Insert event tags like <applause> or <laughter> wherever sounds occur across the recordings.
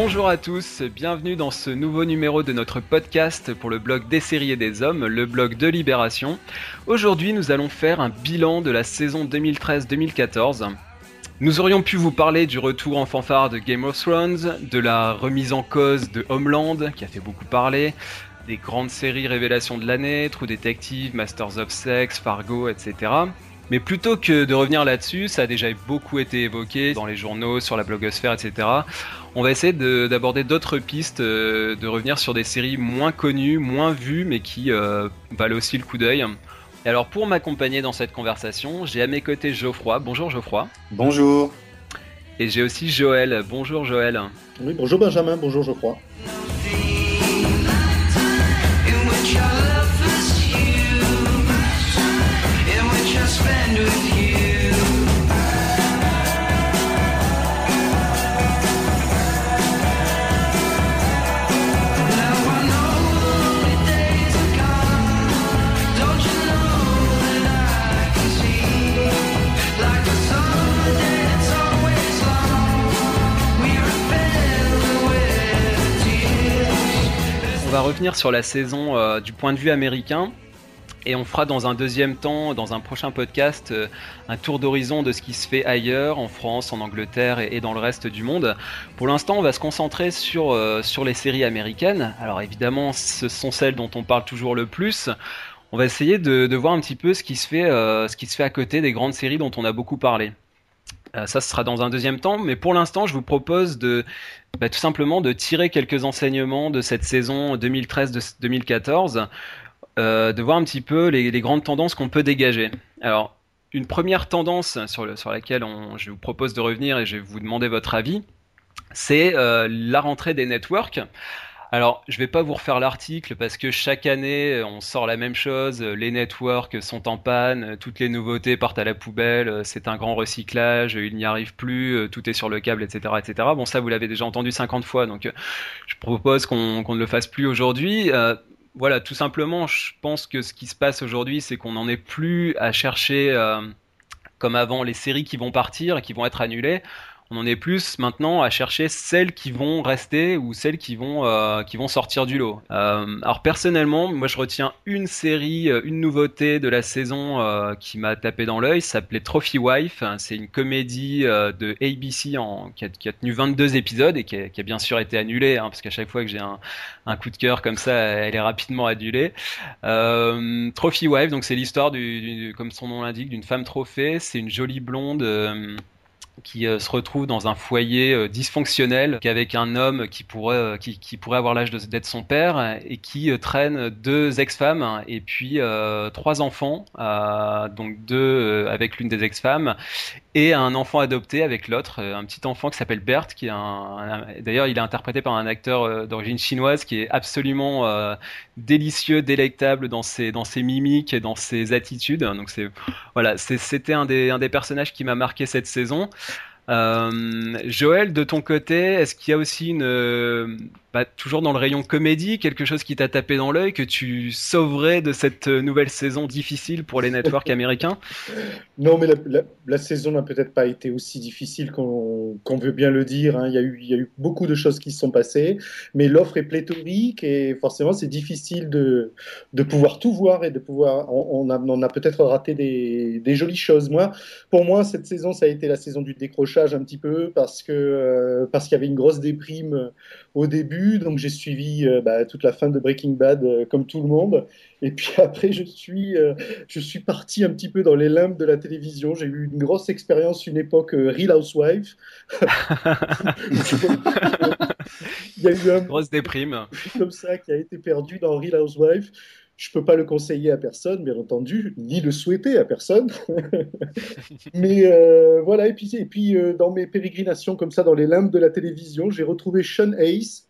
Bonjour à tous, bienvenue dans ce nouveau numéro de notre podcast pour le blog des séries et des hommes, le blog de Libération. Aujourd'hui, nous allons faire un bilan de la saison 2013-2014. Nous aurions pu vous parler du retour en fanfare de Game of Thrones, de la remise en cause de Homeland, qui a fait beaucoup parler, des grandes séries révélations de l'année, True Detective, Masters of Sex, Fargo, etc. Mais plutôt que de revenir là-dessus, ça a déjà beaucoup été évoqué dans les journaux, sur la blogosphère, etc. On va essayer d'aborder d'autres pistes, euh, de revenir sur des séries moins connues, moins vues, mais qui euh, valent aussi le coup d'œil. Et alors pour m'accompagner dans cette conversation, j'ai à mes côtés Geoffroy. Bonjour Geoffroy. Bonjour. Et j'ai aussi Joël. Bonjour Joël. Oui, bonjour Benjamin, bonjour Geoffroy. Revenir sur la saison euh, du point de vue américain. Et on fera dans un deuxième temps, dans un prochain podcast, euh, un tour d'horizon de ce qui se fait ailleurs, en France, en Angleterre et, dans le reste du monde. Pour l'instant, on va se concentrer sur, euh, sur les séries américaines. Alors évidemment, ce sont celles dont on parle toujours le plus. On va essayer de, voir un petit peu ce qui, se fait, ce qui se fait à côté des grandes séries dont on a beaucoup parlé. ça, ce sera dans un deuxième temps, mais pour l'instant, je vous propose de bah, Tout simplement de tirer quelques enseignements de cette saison 2013-2014, euh, de voir un petit peu les, grandes tendances qu'on peut dégager. Alors, une première tendance sur, laquelle je vous propose de revenir et je vais vous demander votre avis, c'est euh, la rentrée des networks. Alors, je vais pas vous refaire l'article parce que chaque année, on sort la même chose. Les networks sont en panne, toutes les nouveautés partent à la poubelle, c'est un grand recyclage, il n'y arrive plus, tout est sur le câble, etc., etc. Bon, ça, vous l'avez déjà entendu 50 fois, donc je propose qu'on ne le fasse plus aujourd'hui. Euh, voilà, tout simplement, je pense que ce qui se passe aujourd'hui, c'est qu'on n'en est plus à chercher, euh, comme avant, les séries qui vont partir et qui vont être annulées on en est plus maintenant à chercher celles qui vont rester ou celles qui vont euh, qui vont sortir du lot. Euh, alors personnellement, moi je retiens une série, euh, une nouveauté de la saison qui m'a tapé dans l'œil, s'appelait Trophy Wife. C'est une comédie de ABC en, qui, a, tenu 22 épisodes et qui a, bien sûr été annulée, hein, parce qu'à chaque fois que j'ai un, coup de cœur comme ça, elle est rapidement annulée. Trophy Wife, donc c'est l'histoire du, comme son nom l'indique, d'une femme trophée. C'est une jolie blonde qui euh, se retrouve dans un foyer euh, dysfonctionnel avec un homme qui pourrait, euh, qui, qui, pourrait avoir l'âge d'être son père et qui traîne deux ex-femmes et puis trois enfants, donc deux avec l'une des ex-femmes et un enfant adopté avec l'autre, un petit enfant qui s'appelle Bert, qui est un, d'ailleurs il est interprété par un acteur d'origine chinoise qui est absolument délicieux, délectable dans ses dans ses mimiques et dans ses attitudes. Donc c'est voilà, c'était un des un des personnages qui m'a marqué cette saison. Euh, Joël, de ton côté, est-ce qu'il y a aussi une, euh, toujours dans le rayon comédie, quelque chose qui t'a tapé dans l'œil, que tu sauverais de cette nouvelle saison difficile pour les networks américains? <laughs> Non, mais la, saison n'a peut-être pas été aussi difficile qu'on veut bien le dire. Hein. Il, y a eu, beaucoup de choses qui se sont passées, mais l'offre est pléthorique et forcément c'est difficile de, pouvoir tout voir et de pouvoir. On, a, peut-être raté des, jolies choses. Moi, pour moi, cette saison, ça a été la saison du décrochage un petit peu parce euh, parce qu'il y avait une grosse déprime au début donc j'ai suivi euh, bah, toute la fin de Breaking Bad euh, comme tout le monde. Et puis <laughs> après, je suis, euh, je suis parti un petit peu dans les limbes de la télévision. J'ai eu une grosse expérience, une époque Real Housewife. <laughs> Il y a eu un grosse déprime <laughs> comme ça qui a été perdu dans Real Housewife. Je peux pas le conseiller à personne, bien entendu, ni le souhaiter à personne. Mais voilà, et puis, et puis dans mes pérégrinations comme ça dans les limbes de la télévision, j'ai retrouvé Sean Hayes,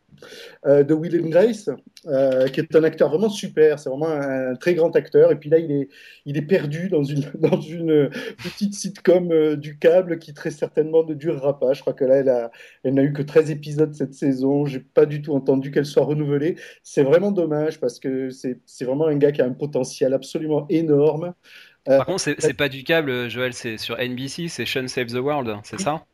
euh, de Will and Grace, euh, qui est un acteur vraiment super. C'est vraiment un, très grand acteur. Et puis là, il est, il est perdu dans une, <laughs> dans une petite sitcom euh, du câble qui très certainement ne durera pas. Je crois que là, elle, a, elle n'a eu que 13 épisodes cette saison. J'ai pas du tout entendu qu'elle soit renouvelée. C'est vraiment dommage parce que c'est vraiment un gars qui a un potentiel absolument énorme. Par contre, c'est pas du câble, Joël, c'est sur NBC, c'est Sean Save the World, c'est ça?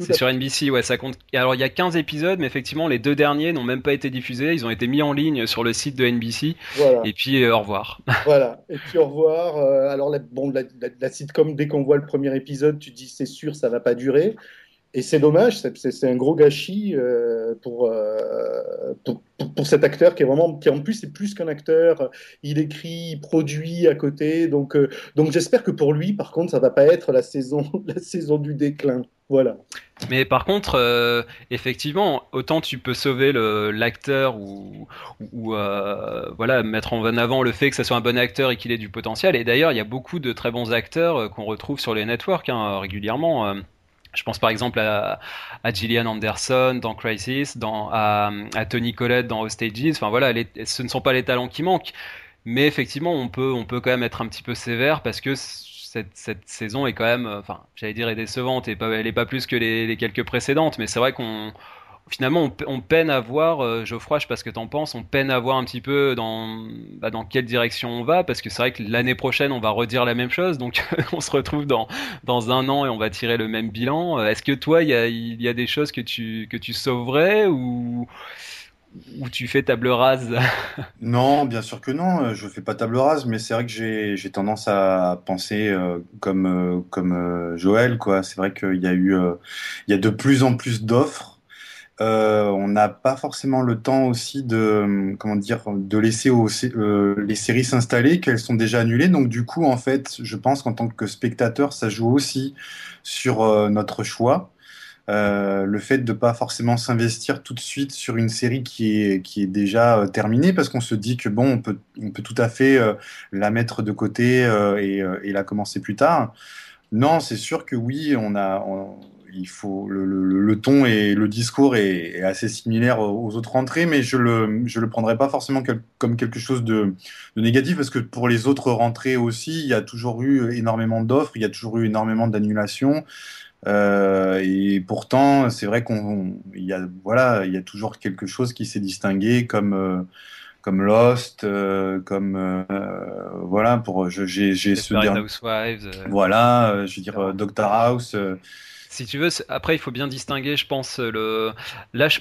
C'est sur NBC, ouais, ça compte. Alors il y a 15 épisodes, mais effectivement les deux derniers n'ont même pas été diffusés. Ils ont été mis en ligne sur le site de NBC. Et puis au revoir. <laughs> Voilà. Et puis au revoir. alors bon, la, la, sitcom, dès qu'on voit le premier épisode, tu dis c'est sûr, ça va pas durer. Et c'est dommage, c'est un gros gâchis euh, pour, euh, pour, pour, cet acteur qui est vraiment, qui en plus est plus qu'un acteur. Il écrit, il produit à côté. Donc, euh, donc j'espère que pour lui, par contre, ça va pas être la saison, <laughs> la saison du déclin. Voilà. Mais par contre, effectivement, autant tu peux sauver l'acteur ou, voilà mettre en avant le fait que ça soit un bon acteur et qu'il ait du potentiel. Et d'ailleurs, il y a beaucoup de très bons acteurs qu'on retrouve sur les networks hein, régulièrement. Je pense par exemple à, Gillian Anderson dans Crisis, à, Tony Collette dans Hostages. Enfin voilà, ce ne sont pas les talents qui manquent, mais effectivement, on peut, on peut quand même être un petit peu sévère parce que cette, saison est quand même, enfin, j'allais dire, décevante et elle est pas plus que les, les quelques précédentes, mais c'est vrai qu'on finalement, on, peine à voir, euh, Geoffroy, je sais pas ce que t'en penses, on peine à voir un petit peu dans, bah, dans quelle direction on va, parce que c'est vrai que l'année prochaine, on va redire la même chose, donc <laughs> on se retrouve dans, dans un an et on va tirer le même bilan. Euh, est-ce que toi, il y a, y a des choses que tu, que tu sauverais ou, ou tu fais table rase? <laughs> Non, bien sûr que non, euh, je fais pas table rase, mais c'est vrai que j'ai tendance à penser comme, comme Joël, quoi. C'est vrai qu'il y a eu, il y a de plus en plus d'offres euh, on n'a pas forcément le temps aussi de comment dire de laisser euh, les séries s'installer qu'elles sont déjà annulées. Donc du coup en fait je pense qu'en tant que spectateur ça joue aussi sur euh, notre choix. Le fait de pas forcément s'investir tout de suite sur une série qui est qui est déjà terminée parce qu'on se dit que bon on peut on peut tout à fait la mettre de côté et, la commencer plus tard. Non c'est sûr que oui on a il faut le, le, ton et le discours est, assez similaire aux autres rentrées, mais je le je le prendrai pas forcément comme quelque chose de, de, négatif parce que pour les autres rentrées aussi, il y a toujours eu énormément d'offres, il y a toujours eu énormément d'annulations. Euh, et pourtant, c'est vrai qu'on il y a voilà, il y a toujours quelque chose qui s'est distingué comme euh, comme Lost, euh, comme euh, voilà pour j'ai ce dernier voilà, je veux dire Doctor House si tu veux, après il faut bien distinguer, je pense, le. Là, je,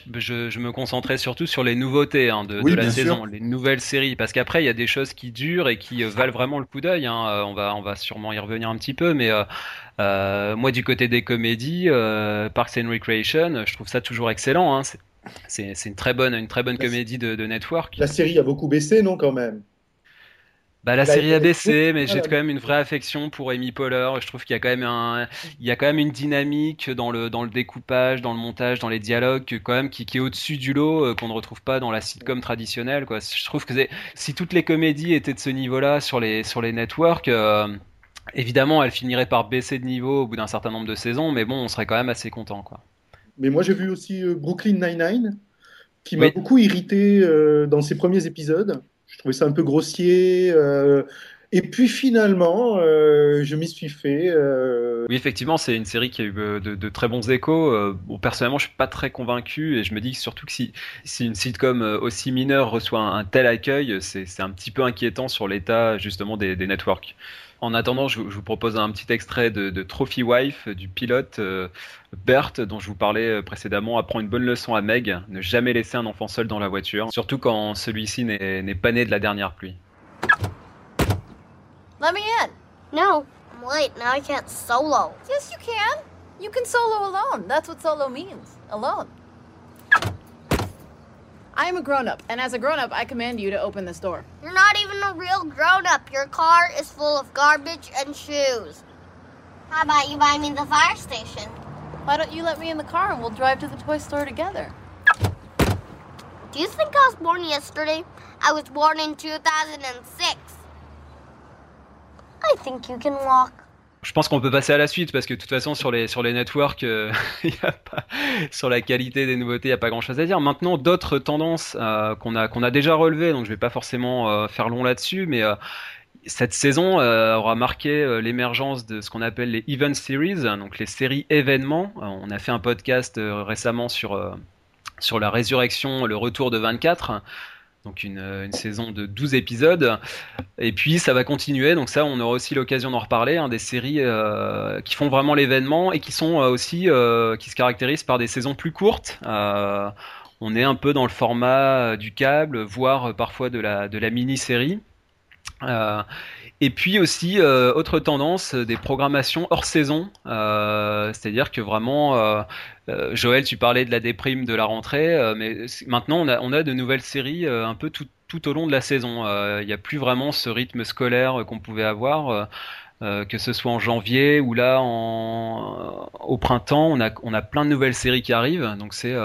je, me concentrais surtout sur les nouveautés hein, de, de, la saison, les nouvelles séries, parce qu'après il y a des choses qui durent et qui euh, valent vraiment le coup d'œil. Hein. Euh, on va, on va sûrement y revenir un petit peu, mais euh, euh moi du côté des comédies, euh, Parks and Recreation, je trouve ça toujours excellent. Hein. C'est une très bonne, une très bonne comédie de, de network. La série a beaucoup baissé, non, quand même? Bah, la série a baissé, mais j'ai quand même une vraie affection pour Amy Poehler. Je trouve qu'il y a quand même un, il y a quand même une dynamique dans le dans le découpage, dans le montage, dans les dialogues, quand même qui, qui est au-dessus du lot, euh, qu'on ne retrouve pas dans la sitcom traditionnelle. Quoi. Je trouve que si toutes les comédies étaient de ce niveau-là sur les sur les networks, euh, évidemment, elles finiraient par baisser de niveau au bout d'un certain nombre de saisons, mais bon, on serait quand même assez content, quoi. Mais moi, j'ai vu aussi euh, Brooklyn Nine-Nine, qui m'a beaucoup irrité dans ses premiers épisodes. Je trouvais ça un peu grossier. Euh, et puis finalement, euh, je m'y suis fait. Euh. Oui, effectivement, c'est une série qui a eu de, très bons échos. Personnellement, je suis pas très convaincu et je me dis surtout que si, une sitcom aussi mineure reçoit un, tel accueil, c'est un petit peu inquiétant sur l'état justement des networks. En attendant, je, vous propose un petit extrait de, Trophy Wife du pilote euh, Bert dont je vous parlais euh, précédemment. Apprend une bonne leçon à Meg, ne jamais laisser un enfant seul dans la voiture, surtout quand celui-ci n'est pas né de la dernière pluie. Let me in. No, I'm late. Now I can't solo. Yes, you can. You can solo alone. That's what solo means. Alone. I am a grown up, and as a grown up, I command you to open this door. You're not even a real grown up. Your car is full of garbage and shoes. How about you buy me the fire station? Why don't you let me in the car and we'll drive to the toy store together? Do you think I was born yesterday? I was born in 2006. I think you can walk. Je pense qu'on peut passer à la suite parce que de toute façon sur les sur les networks, euh, <laughs> sur la qualité des nouveautés, il n'y a pas grand chose à dire. Maintenant, d'autres tendances euh, qu'on a qu'on a déjà relevées, donc je vais pas forcément euh, faire long là-dessus, mais cette saison aura marqué l'émergence de ce qu'on appelle les event series, donc les séries événements. on a fait un podcast récemment sur sur la résurrection, le retour de 24. Donc une, une, saison de 12 épisodes. Et puis ça va continuer, donc ça on aura aussi l'occasion d'en reparler, hein, des séries euh, qui font vraiment l'événement et qui sont euh, aussi euh, qui se caractérisent par des saisons plus courtes. on est un peu dans le format du câble, voire parfois de la, de la mini-série. Et puis aussi, euh, autre tendance, des programmations hors saison. Euh, c'est-à-dire que vraiment, euh, Joël, tu parlais de la déprime de la rentrée, mais maintenant on a, on a de nouvelles séries un peu tout, tout, au long de la saison. Il n'y a plus vraiment ce rythme scolaire qu'on pouvait avoir. que ce soit en janvier ou là en, au printemps, on a, on a plein de nouvelles séries qui arrivent. Donc c'est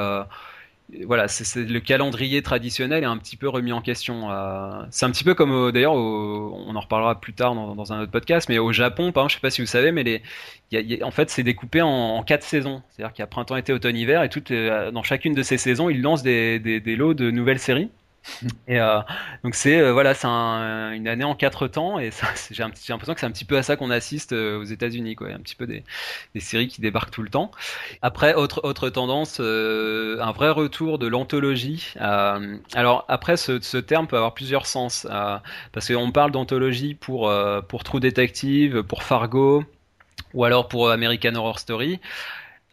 voilà, c'est le calendrier traditionnel est un petit peu remis en question. Euh, c'est un petit peu comme d'ailleurs, on en reparlera plus tard dans, un autre podcast, mais au Japon, par exemple, je sais pas si vous savez, mais en fait, c'est découpé en, quatre saisons. C'est-à-dire qu'il y a printemps, été, automne, hiver, et toutes, dans chacune de ces saisons, ils lancent des lots de nouvelles séries. <laughs> Et euh, donc c'est euh, voilà, c'est une année en quatre temps et j'ai l'impression que c'est un petit peu à ça qu'on assiste euh, aux États-Unis, quoi, un petit peu des, des, séries qui débarquent tout le temps. Après, autre autre tendance, un vrai retour de l'anthologie. alors après, ce, terme peut avoir plusieurs sens parce qu'on parle d'anthologie pour pour True Detective, pour Fargo ou alors pour American Horror Story.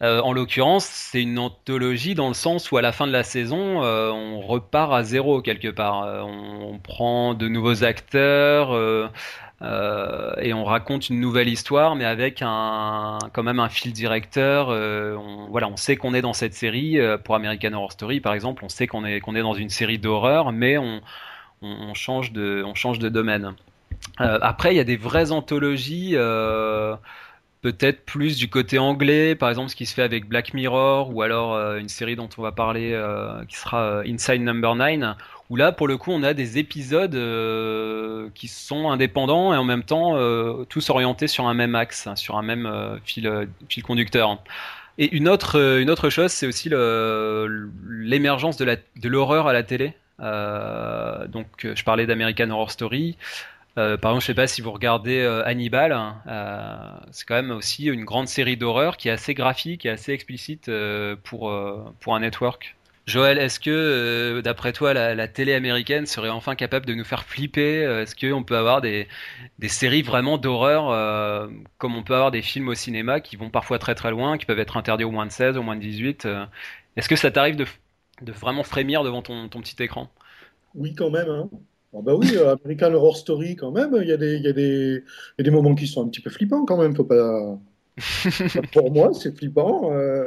Euh, en l'occurrence, c'est une anthologie dans le sens où à la fin de la saison, euh, on repart à zéro quelque part. Euh, on, prend de nouveaux acteurs et on raconte une nouvelle histoire, mais avec un quand même un fil directeur. on, voilà, on sait qu'on est dans cette série. pour American Horror Story, par exemple, on sait qu'on est qu'on est dans une série d'horreur, mais on, change de on change de domaine. après, il y a des vraies anthologies peut-être plus du côté anglais, par exemple ce qui se fait avec Black Mirror ou alors euh, une série dont on va parler euh, qui sera euh, Inside Number 9 où là pour le coup on a des épisodes qui sont indépendants et en même temps tous orientés sur un même axe, hein, sur un même fil, fil conducteur. Et une autre, une autre chose, c'est aussi l'émergence de l'horreur à la télé. donc je parlais d'American Horror Story. Euh, par exemple, je sais pas si vous regardez euh, Hannibal, hein, euh, c'est quand même aussi une grande série d'horreur qui est assez graphique et assez explicite pour, pour un network. Joël, est-ce que, d'après toi, la, télé américaine serait enfin capable de nous faire flipper Est-ce qu'on peut avoir des, des séries vraiment d'horreur, comme on peut avoir des films au cinéma qui vont parfois très très loin, qui peuvent être interdits au moins de 16, au moins de 18 Est-ce que ça t'arrive de, de, vraiment frémir devant ton, ton petit écran? Oui, quand même. Hein. Ah bah oui, euh, American Horror Story quand même, il y, a des, il, y a des, il y a des moments qui sont un petit peu flippants quand même, faut pas... <laughs> Pour moi, c'est flippant euh...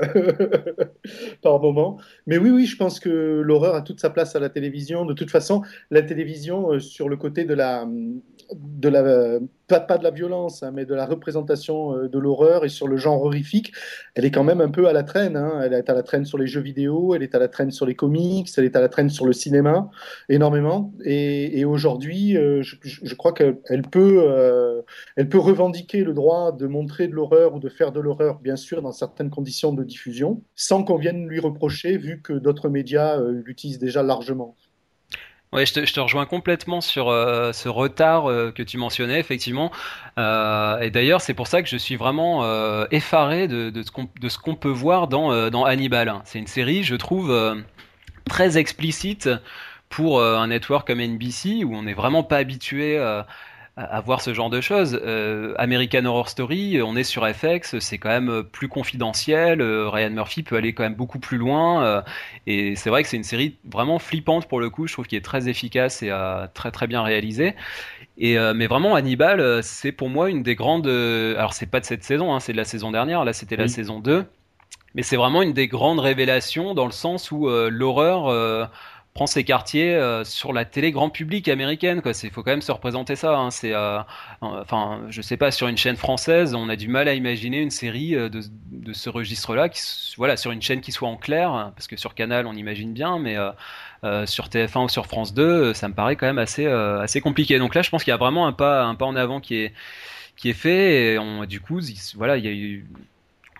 <laughs> par moment. Mais oui, oui, je pense que l'horreur a toute sa place à la télévision. De toute façon, la télévision, euh, sur le côté de la, de la pas, pas de la violence, hein, mais de la représentation euh, de l'horreur et sur le genre horrifique, elle est quand même un peu à la traîne. Hein. Elle est à la traîne sur les jeux vidéo, elle est à la traîne sur les comics, elle est à la traîne sur le cinéma, énormément. Et, aujourd'hui, euh, je, crois qu'elle peut, euh, peut revendiquer le droit de montrer de l'horreur ou de faire de l'horreur, bien sûr, dans certaines conditions de diffusion, sans qu'on vienne lui reprocher, vu que d'autres médias l'utilisent déjà largement. Ouais, je te, rejoins complètement sur euh, ce retard euh, que tu mentionnais, effectivement. Euh, et d'ailleurs, c'est pour ça que je suis vraiment effaré de, ce qu'on peut voir dans, dans Hannibal. C'est une série, je trouve, très explicite pour un network comme NBC, où on n'est vraiment pas habitué à, voir ce genre de choses. Euh, American Horror Story, on est sur FX, c'est quand même plus confidentiel. Euh, Ryan Murphy peut aller quand même beaucoup plus loin. Euh, et c'est vrai que c'est une série vraiment flippante pour le coup. Je trouve qu'il est très efficace et très très bien réalisé. Et mais vraiment Hannibal, c'est pour moi une des grandes. alors c'est pas de cette saison, hein, c'est de la saison dernière. Là, c'était la saison 2 mais c'est vraiment une des grandes révélations dans le sens où l'horreur prend ses quartiers euh, sur la télé grand public américaine. Quoi, c'est faut quand même se représenter ça. Hein. C'est, euh, enfin, je sais pas, sur une chaîne française, on a du mal à imaginer une série euh, de, de ce registre-là, qui, voilà, sur une chaîne qui soit en clair, parce que sur Canal, on imagine bien, mais sur TF1 ou sur France 2, ça me paraît quand même assez, assez compliqué. Donc là, je pense qu'il y a vraiment un pas, un pas en avant qui est qui est fait et on, du coup voilà il y a eu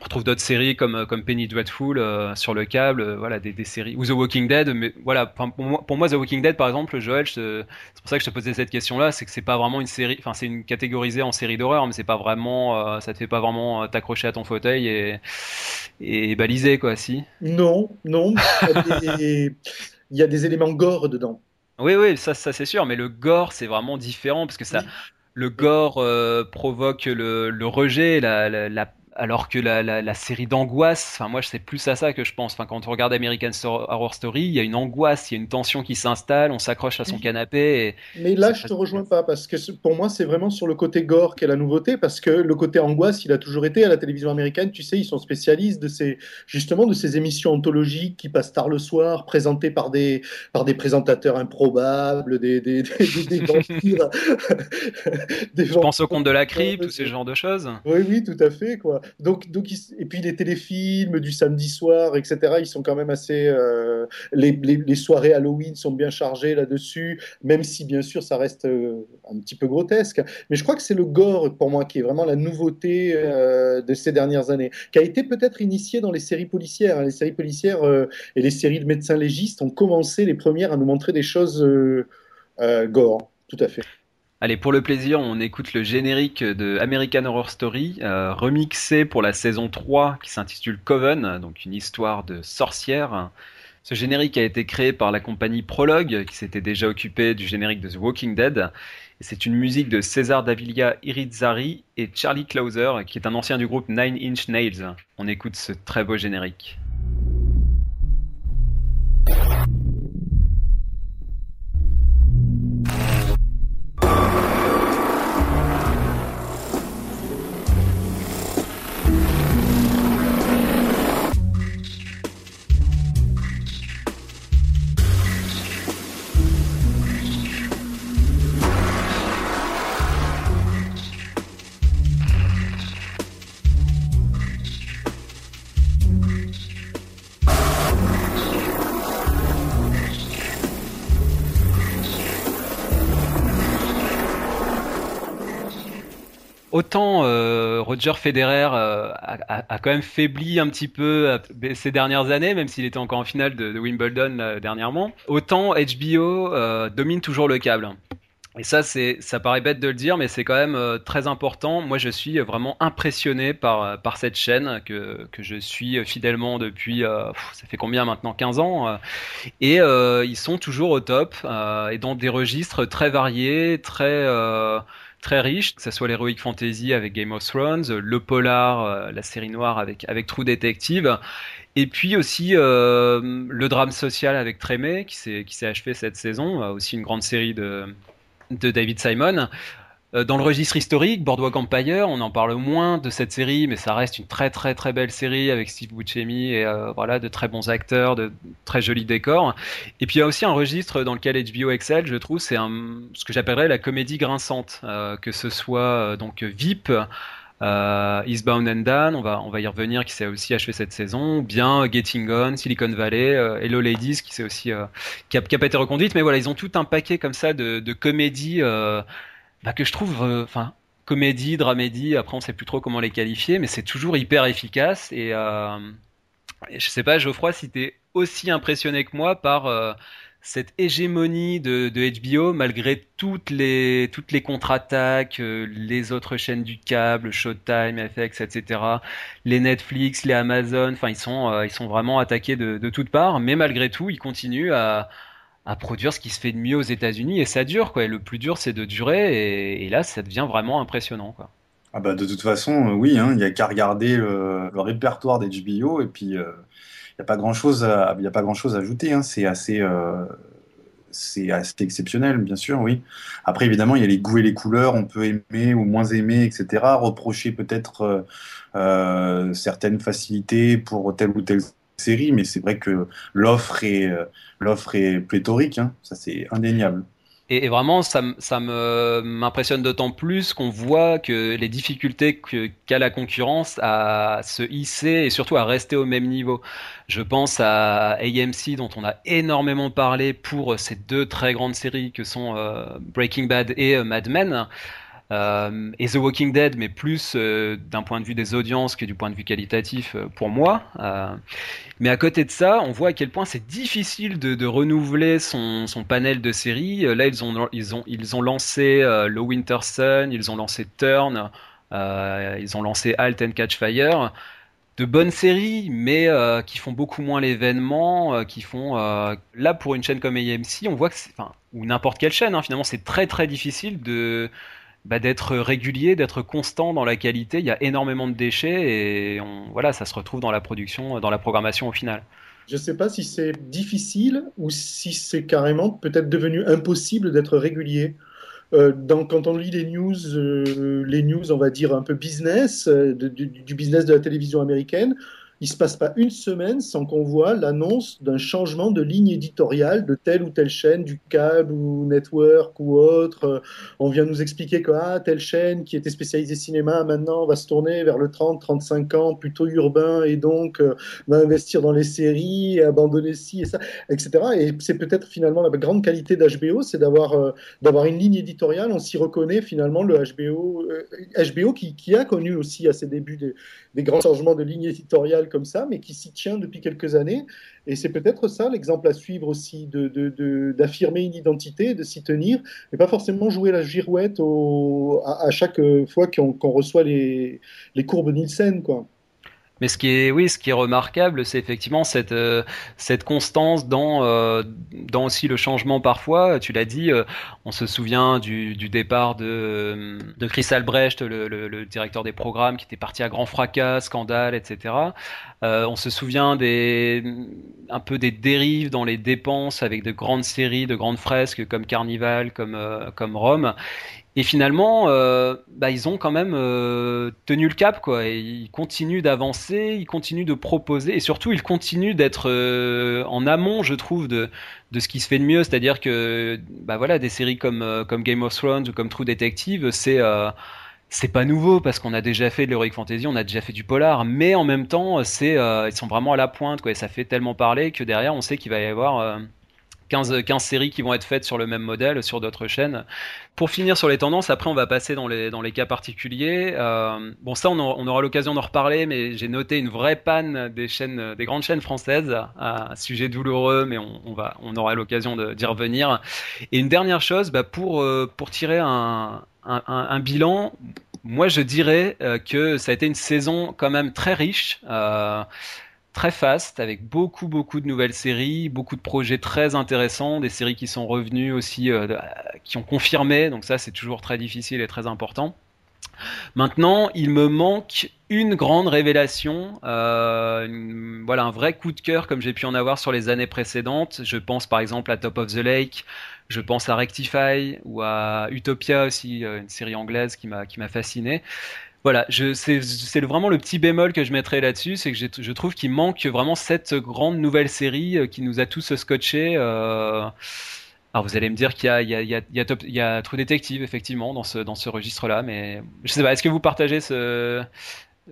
on retrouve d'autres séries comme euh, comme Penny Dreadful euh, sur le câble, euh, voilà des, des, séries ou The Walking Dead. Mais voilà, pour moi, pour moi, The Walking Dead, par exemple, Joël, c'est pour ça que je te posais cette question-là, c'est que c'est pas vraiment une série, enfin c'est une catégorisée en série d'horreur, mais c'est pas vraiment, ça te fait pas vraiment t'accrocher à ton fauteuil et et baliser quoi, si Non, non. Il y, a des, <laughs> il y a des éléments gore dedans. Oui, oui, ça, ça c'est sûr, mais le gore, c'est vraiment différent parce que ça, le gore provoque le, le rejet, la, la, la, alors que la, la, série d'angoisse, enfin moi c'est plus à ça que je pense. Enfin quand on regarde American Horror Story, il y a une angoisse, il y a une tension qui s'installe, on s'accroche à son canapé. Mais là je te rejoins pas parce que pour moi c'est vraiment sur le côté gore qu'est la nouveauté parce que le côté angoisse il a toujours été à la télévision américaine. Tu sais ils sont spécialistes de ces justement de ces émissions anthologiques qui passent tard le soir, présentées par des par des présentateurs improbables, des des des, des, <laughs> vampires. des je pense au conte de la <laughs> crypte, tous ces genres de choses? Oui oui tout à fait quoi. Donc, donc et puis les téléfilms du samedi soir, etc., ils sont quand même assez. Euh, les, soirées Halloween sont bien chargées là-dessus, même si bien sûr ça reste euh, un petit peu grotesque. Mais je crois que c'est le gore pour moi qui est vraiment la nouveauté euh, de ces dernières années, qui a été peut-être initié dans les séries policières. Hein. Les séries policières et les séries de médecins légistes ont commencé les premières à nous montrer des choses gore, tout à fait. Allez, pour le plaisir, on écoute le générique de American Horror Story, euh, remixé pour la saison 3 qui s'intitule Coven, donc une histoire de sorcière. Ce générique a été créé par la compagnie Prologue, qui s'était déjà occupée du générique de The Walking Dead. C'est une musique de César Davilia Irizzari et Charlie Clauser, qui est un ancien du groupe Nine Inch Nails. On écoute ce très beau générique. Autant euh, Roger Federer euh, a, quand même faibli un petit peu euh, ces dernières années, même s'il était encore en finale de, Wimbledon dernièrement, autant HBO domine toujours le câble. Et ça, c'est, ça paraît bête de le dire, mais c'est quand même très important. Moi, je suis vraiment impressionné par, par cette chaîne que, que je suis fidèlement depuis, ça fait combien maintenant 15 ans. et ils sont toujours au top, et dans des registres très variés, très très riche, que ce soit l'heroic fantasy avec Game of Thrones, le polar, euh, la série noire avec, avec True Detective, et puis aussi euh, le drame social avec Trémé, qui s'est achevé cette saison, euh, aussi une grande série de, de David Simon. Euh, dans le registre historique, Boardwalk Empire, on en parle moins de cette série, mais ça reste une très très très belle série avec Steve Buscemi et euh, voilà de très bons acteurs, de très jolis décors. Et puis il y a aussi un registre dans lequel HBO excelle, je trouve, c'est ce que j'appellerais la comédie grinçante, euh, que ce soit donc VIP. Euh, Eastbound and Down, on va, on va y revenir, qui s'est aussi achevé cette saison, bien Getting On, Silicon Valley, Hello Ladies, qui s'est aussi, qui a, qui, a, pas été reconduite, mais voilà, ils ont tout un paquet comme ça de, de comédies bah, que je trouve, euh, enfin, comédie, dramédie, après on sait plus trop comment les qualifier, mais c'est toujours hyper efficace. Et, euh, je sais pas, Geoffroy, si tu es aussi impressionné que moi par euh, cette hégémonie de, de, HBO, malgré toutes les, toutes les contre-attaques, euh, les autres chaînes du câble, Showtime, FX, etc., les Netflix, les Amazon, enfin, ils sont, ils sont vraiment attaqués de, de toutes parts, mais malgré tout, ils continuent à, à produire ce qui se fait de mieux aux États-Unis et ça dure quoi. Et le plus dur c'est de durer et, là ça devient vraiment impressionnant quoi. Ah bah de toute façon euh, oui, hein, il n'y a qu'à regarder le, répertoire d'HBO et puis il euh, n'y a pas grand chose à, y a pas grand chose à ajouter. Hein. C'est assez euh, c'est assez exceptionnel, bien sûr, oui. Après, évidemment, il y a les goûts et les couleurs, on peut aimer ou moins aimer, etc. Reprocher peut-être certaines facilités pour telle ou telle série, mais c'est vrai que l'offre est, euh, l'offre est pléthorique, hein. ça c'est indéniable. Et, vraiment, ça, ça m'impressionne d'autant plus qu'on voit que les difficultés qu'a la concurrence à se hisser et surtout à rester au même niveau. Je pense à AMC dont on a énormément parlé pour ces deux très grandes séries que sont euh, Breaking Bad et euh, Mad Men. Euh, et The Walking Dead, mais plus euh, d'un point de vue des audiences que du point de vue qualitatif euh, pour moi. mais à côté de ça, on voit à quel point c'est difficile de, renouveler son, panel de séries. Là, ils ont, ils ont, ils ont lancé le Winter Sun, ils ont lancé Turn, ils ont lancé Halt and Catch Fire de bonnes séries, mais qui font beaucoup moins l'événement, qui font là pour une chaîne comme AMC, on voit que, enfin, ou n'importe quelle chaîne, hein, finalement, c'est très très difficile de bah, d'être régulier, d'être constant dans la qualité. Il y a énormément de déchets et voilà, ça se retrouve dans la production, dans la programmation au final. Je ne sais pas si c'est difficile ou si c'est carrément peut-être devenu impossible d'être régulier. Euh, quand on lit les news, euh, les news, on va dire un peu business, euh, du, business de la télévision américaine, il se passe pas une semaine sans qu'on voit l'annonce d'un changement de ligne éditoriale de telle ou telle chaîne, du câble ou network ou autre. Euh, on vient nous expliquer que ah, telle chaîne qui était spécialisée cinéma maintenant va se tourner vers le 30-35 ans plutôt urbain et donc euh, va investir dans les séries, abandonner ci et ça, etc. Et c'est peut-être finalement la grande qualité d'HBO, c'est d'avoir euh, d'avoir une ligne éditoriale. On s'y reconnaît finalement le HBO, HBO qui, a connu aussi à ses débuts des grands changements de ligne éditoriale comme ça, mais qui s'y tient depuis quelques années. Et c'est peut-être ça l'exemple à suivre aussi, d'affirmer de, une identité, de s'y tenir, et pas forcément jouer la girouette à, chaque fois qu'on reçoit les, les courbes Nielsen. Quoi. Mais ce qui est, oui, ce qui est remarquable, c'est effectivement cette euh, cette constance dans euh, dans aussi le changement parfois. Tu l'as dit, euh, on se souvient du, du départ de de Chris Albrecht, le, le, directeur des programmes, qui était parti à grand fracas, scandale, etc. on se souvient des un peu des dérives dans les dépenses avec de grandes séries, de grandes fresques comme Carnival, comme comme Rome. Et finalement, euh, bah, ils ont quand même euh, tenu le cap, quoi. Ils continuent d'avancer, ils continuent de proposer, et surtout, ils continuent d'être euh, en amont, je trouve, de, de ce qui se fait de mieux. C'est-à-dire que, bah voilà, des séries comme, comme Game of Thrones ou comme True Detective, c'est c'est pas nouveau parce qu'on a déjà fait de l'heroic fantasy, on a déjà fait du polar, mais en même temps, c'est ils sont vraiment à la pointe, quoi. Et ça fait tellement parler que derrière, on sait qu'il va y avoir 15, 15 séries qui vont être faites sur le même modèle sur d'autres chaînes. Pour finir sur les tendances, après on va passer dans les, dans les cas particuliers. Euh, bon ça on, aura l'occasion d'en reparler, mais j'ai noté une vraie panne des chaînes, des grandes chaînes françaises, un sujet douloureux, mais on, va, on aura l'occasion d'y revenir. Et une dernière chose, bah pour, euh, pour tirer un, bilan, moi je dirais euh, que ça a été une saison quand même très riche. Très fast, avec beaucoup beaucoup de nouvelles séries, beaucoup de projets très intéressants, des séries qui sont revenues aussi, euh, qui ont confirmé, donc ça c'est toujours très difficile et très important. Maintenant, il me manque une grande révélation, euh, voilà un vrai coup de cœur comme j'ai pu en avoir sur les années précédentes. Je pense par exemple à Top of the Lake, je pense à Rectify ou à Utopia aussi, euh, une série anglaise qui m'a qui m'a fasciné voilà, c'est vraiment le petit bémol que je mettrais là-dessus, c'est que je trouve qu'il manque vraiment cette grande nouvelle série euh, qui nous a tous scotchés. Euh... Alors vous allez me dire qu'il y y, y, y a True Detective effectivement dans ce, dans ce registre-là, mais je sais pas, est-ce que vous partagez ce,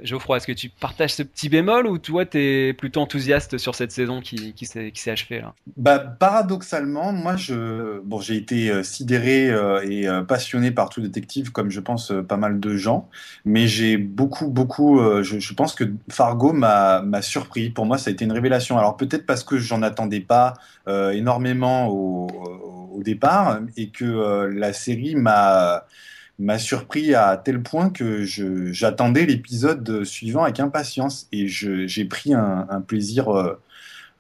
Geoffroy, est-ce que tu partages ce petit bémol ou toi, tu es plutôt enthousiaste sur cette saison qui, s'est achevée là? Bah, Paradoxalement, moi, je, bon, j'ai été euh, sidéré euh, et euh, passionné par tout détective, comme je pense pas mal de gens, mais j'ai beaucoup, beaucoup, je, pense que Fargo m'a surpris. Pour moi, ça a été une révélation. Alors peut-être parce que j'en attendais pas énormément au, départ et que la série m'a m'a surpris à tel point que j'attendais l'épisode suivant avec impatience et j'ai pris un, plaisir euh,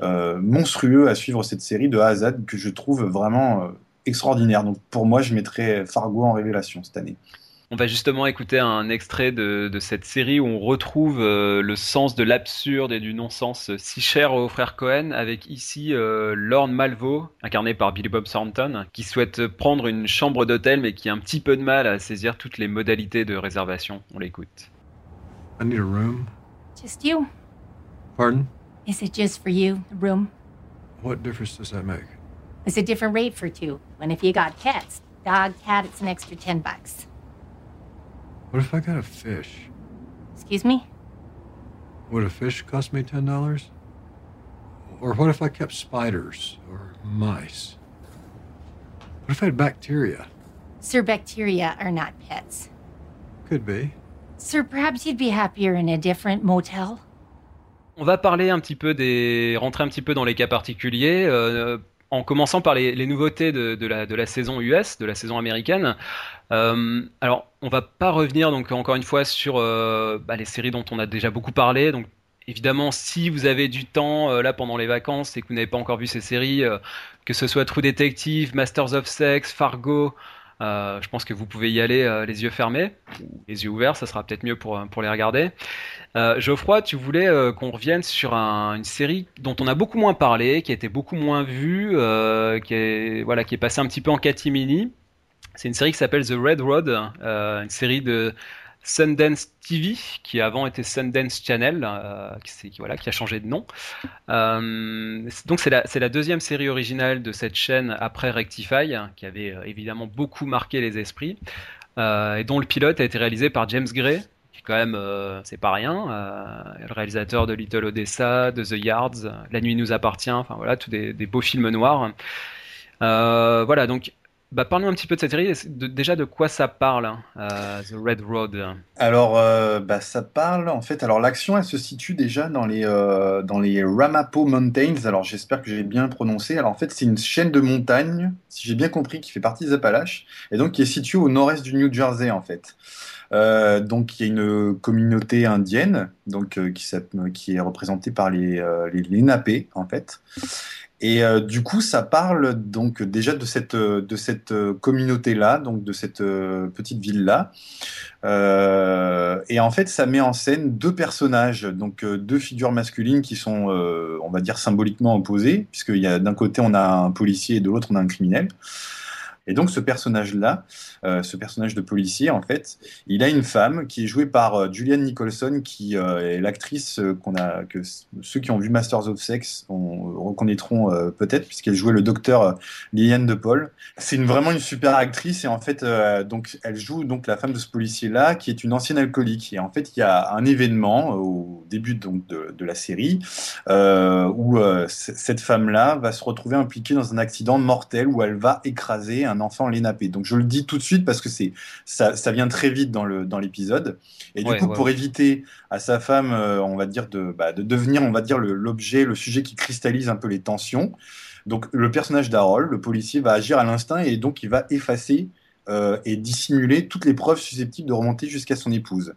euh, monstrueux à suivre cette série de Z que je trouve vraiment euh, extraordinaire. Donc pour moi, je mettrais Fargo en révélation cette année. On va justement écouter un extrait de, cette série où on retrouve euh, le sens de l'absurde et du non-sens si cher aux frères Cohen, avec ici euh, Lorne Malvo, incarné par Billy Bob Thornton, qui souhaite prendre une chambre d'hôtel mais qui a un petit peu de mal à saisir toutes les modalités de réservation. On l'écoute. I need a room. Just you. Pardon? Is it just for you, the room? What difference does that make? It's a different rate for two. And if you got pets, dog, cat, it's an extra 10 bucks. What if I got a fish? Excuse me? Would a fish cost me $10? Or what if I kept spiders or mice? What if I had bacteria? Sir, bacteria are not pets. Could be. Sir, perhaps you'd be happier in a different motel? On va parler un petit peu des, rentrer un petit peu dans les cas particuliers. Euh, en commençant par les, les nouveautés de, de, la, de, la, saison US, de la saison américaine. Euh, alors, on va pas revenir donc encore une fois sur euh, bah, les séries dont on a déjà beaucoup parlé. Donc, évidemment, si vous avez du temps là pendant les vacances et que vous n'avez pas encore vu ces séries, que ce soit True Detective, Masters of Sex, Fargo, euh, je pense que vous pouvez y aller euh, les yeux fermés, les yeux ouverts, ça sera peut-être mieux pour, les regarder. Euh, Geoffroy, tu voulais qu'on revienne sur une série dont on a beaucoup moins parlé, qui a été beaucoup moins vue, qui, est, voilà, qui est passée un petit peu en catimini. C'est une série qui s'appelle The Red Road, une série de Sundance TV, qui avant était Sundance Channel, euh, qui, voilà, qui a changé de nom. Euh, donc c'est la, deuxième série originale de cette chaîne après Rectify, qui avait euh, évidemment beaucoup marqué les esprits, et dont le pilote a été réalisé par James Gray, qui quand même, c'est pas rien, le réalisateur de Little Odessa, de The Yards, La nuit nous appartient, enfin voilà, tous des, des beaux films noirs. voilà, donc bah, parlons un petit peu de cette série. déjà, de quoi ça parle, hein, euh, The Red Road? Alors, euh, bah, ça parle, en fait, alors l'action, elle se situe déjà dans les, euh, dans les Ramapo Mountains. Alors, j'espère que j'ai bien prononcé. Alors, en fait, c'est une chaîne de montagnes, si j'ai bien compris, qui fait partie des Appalaches, et donc qui est située au nord-est du New Jersey, en fait. donc, il y a une communauté indienne, donc qui, est représentée par les, les, les en fait. Et euh, du coup, ça parle donc déjà de cette, de cette euh, communauté-là, donc de cette euh, petite ville-là. et en fait, ça met en scène deux personnages, donc deux figures masculines qui sont, on va dire, symboliquement opposées, puisqu'il y a d'un côté on a un policier et de l'autre on a un criminel. Et donc ce personnage-là, euh, ce personnage de policier, en fait, il a une femme qui est jouée par euh, Julianne Nicholson, qui euh, est l'actrice qu'on a, que ceux qui ont vu Masters of Sex reconnaîtront peut-être, puisqu'elle jouait le docteur Liliane de Paul. C'est vraiment une super actrice et en fait, donc elle joue donc la femme de ce policier-là, qui est une ancienne alcoolique. Et en fait, il y a un événement au début donc de, de la série où cette femme-là va se retrouver impliquée dans un accident mortel où elle va écraser un enfant lénapé. Donc je le dis tout de suite parce que c'est ça, ça, vient très vite dans le dans l'épisode. Et du coup, pour éviter à sa femme, euh, on va dire de, bah, de devenir, on va dire l'objet, le, sujet qui cristallise un peu les tensions. Donc le personnage d'Harold, le policier, va agir à l'instinct et donc il va effacer euh, et dissimuler toutes les preuves susceptibles de remonter jusqu'à son épouse.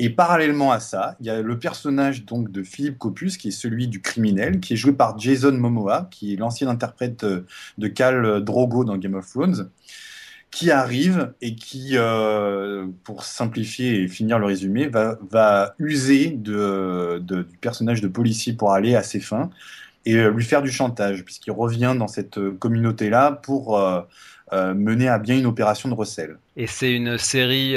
Et parallèlement à ça, il y a le personnage donc de Philippe Copus, qui est celui du criminel, qui est joué par Jason Momoa, qui est l'ancien interprète euh, de Cal Drogo dans Game of Thrones, qui arrive et qui, euh, pour simplifier et finir le résumé, va, va user du personnage de policier pour aller à ses fins et euh, lui faire du chantage, puisqu'il revient dans cette communauté-là pour mener à bien une opération de recel. Et c'est une série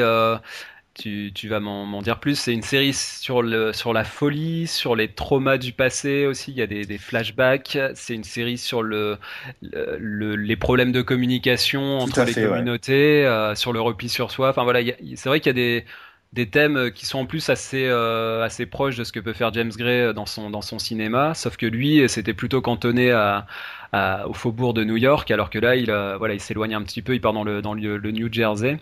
tu, tu, vas m'en dire plus. C'est une série sur, le, sur la folie, sur les traumas du passé aussi. Il y a des, des flashbacks. C'est une série sur le, le, les problèmes de communication entre les communautés, euh, sur le repli sur soi. Enfin voilà, c'est vrai qu'il y a des, des thèmes qui sont en plus assez, euh, assez proches de ce que peut faire James Gray dans son, dans son cinéma. Sauf que lui, c'était plutôt cantonné à, au faubourg de New York, alors que là, il, euh, voilà, il s'éloigne un petit peu, il part dans le, New Jersey.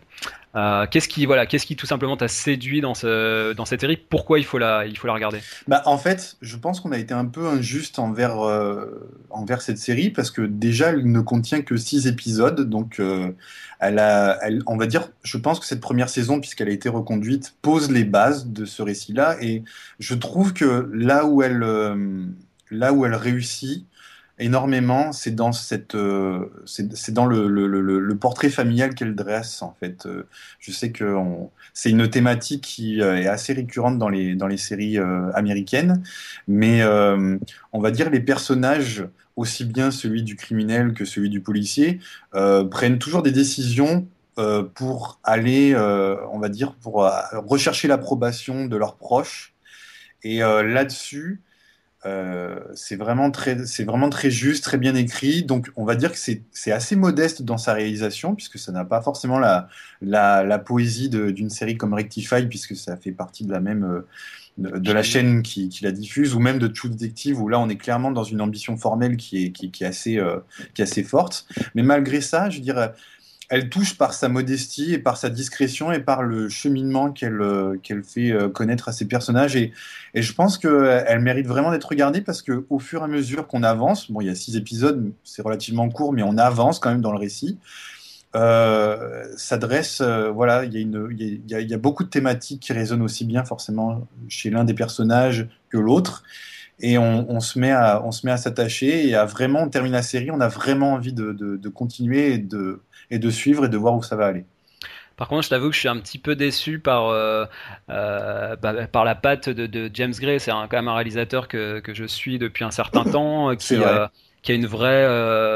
Euh, qu'est-ce qui, voilà, qu'est-ce qui tout simplement t'a séduit dans, ce, dans cette série? Pourquoi il faut la, il faut la regarder? Bah, En fait, je pense qu'on a été un peu injuste envers, euh, envers cette série parce que déjà, elle ne contient que six épisodes. Donc, elle a, on va dire, je pense que cette première saison, puisqu'elle a été reconduite, pose les bases de ce récit-là. Et je trouve que là où elle, là où elle réussit, énormément, c'est dans cette, euh, c'est dans le, portrait familial qu'elle dresse en fait. Euh, je sais que c'est une thématique qui euh, est assez récurrente dans les dans les séries américaines, mais on va dire les personnages, aussi bien celui du criminel que celui du policier, prennent toujours des décisions pour aller, on va dire, pour rechercher l'approbation de leurs proches. Et là-dessus, euh, c'est vraiment très, c'est vraiment très juste, très bien écrit. Donc, on va dire que c'est assez modeste dans sa réalisation, puisque ça n'a pas forcément la, la, la poésie d'une série comme Rectify, puisque ça fait partie de la même euh, de, la chaîne qui, qui, la diffuse, ou même de True Detective, où là, on est clairement dans une ambition formelle qui est, qui, qui est assez, euh, qui est assez forte. Mais malgré ça, je dirais, elle touche par sa modestie et par sa discrétion et par le cheminement qu'elle euh, qu'elle fait euh, connaître à ses personnages. Et, je pense qu'elle mérite vraiment d'être regardée parce que au fur et à mesure qu'on avance, bon, il y a six épisodes, c'est relativement court, mais on avance quand même dans le récit. euh, s'adresse, euh, voilà, il y, y a, il y a beaucoup de thématiques qui résonnent aussi bien forcément chez l'un des personnages que l'autre. Et on, on, se met à, on se met à s'attacher et à vraiment, on termine la série, on a vraiment envie de, de, de continuer et de, et de suivre et de voir où ça va aller. Par contre, je t'avoue que je suis un petit peu déçu par, euh, euh, bah, par la patte de, de James Gray. C'est quand même un réalisateur que, que, je suis depuis un certain <coughs> temps, qui, euh, qui, a une vraie,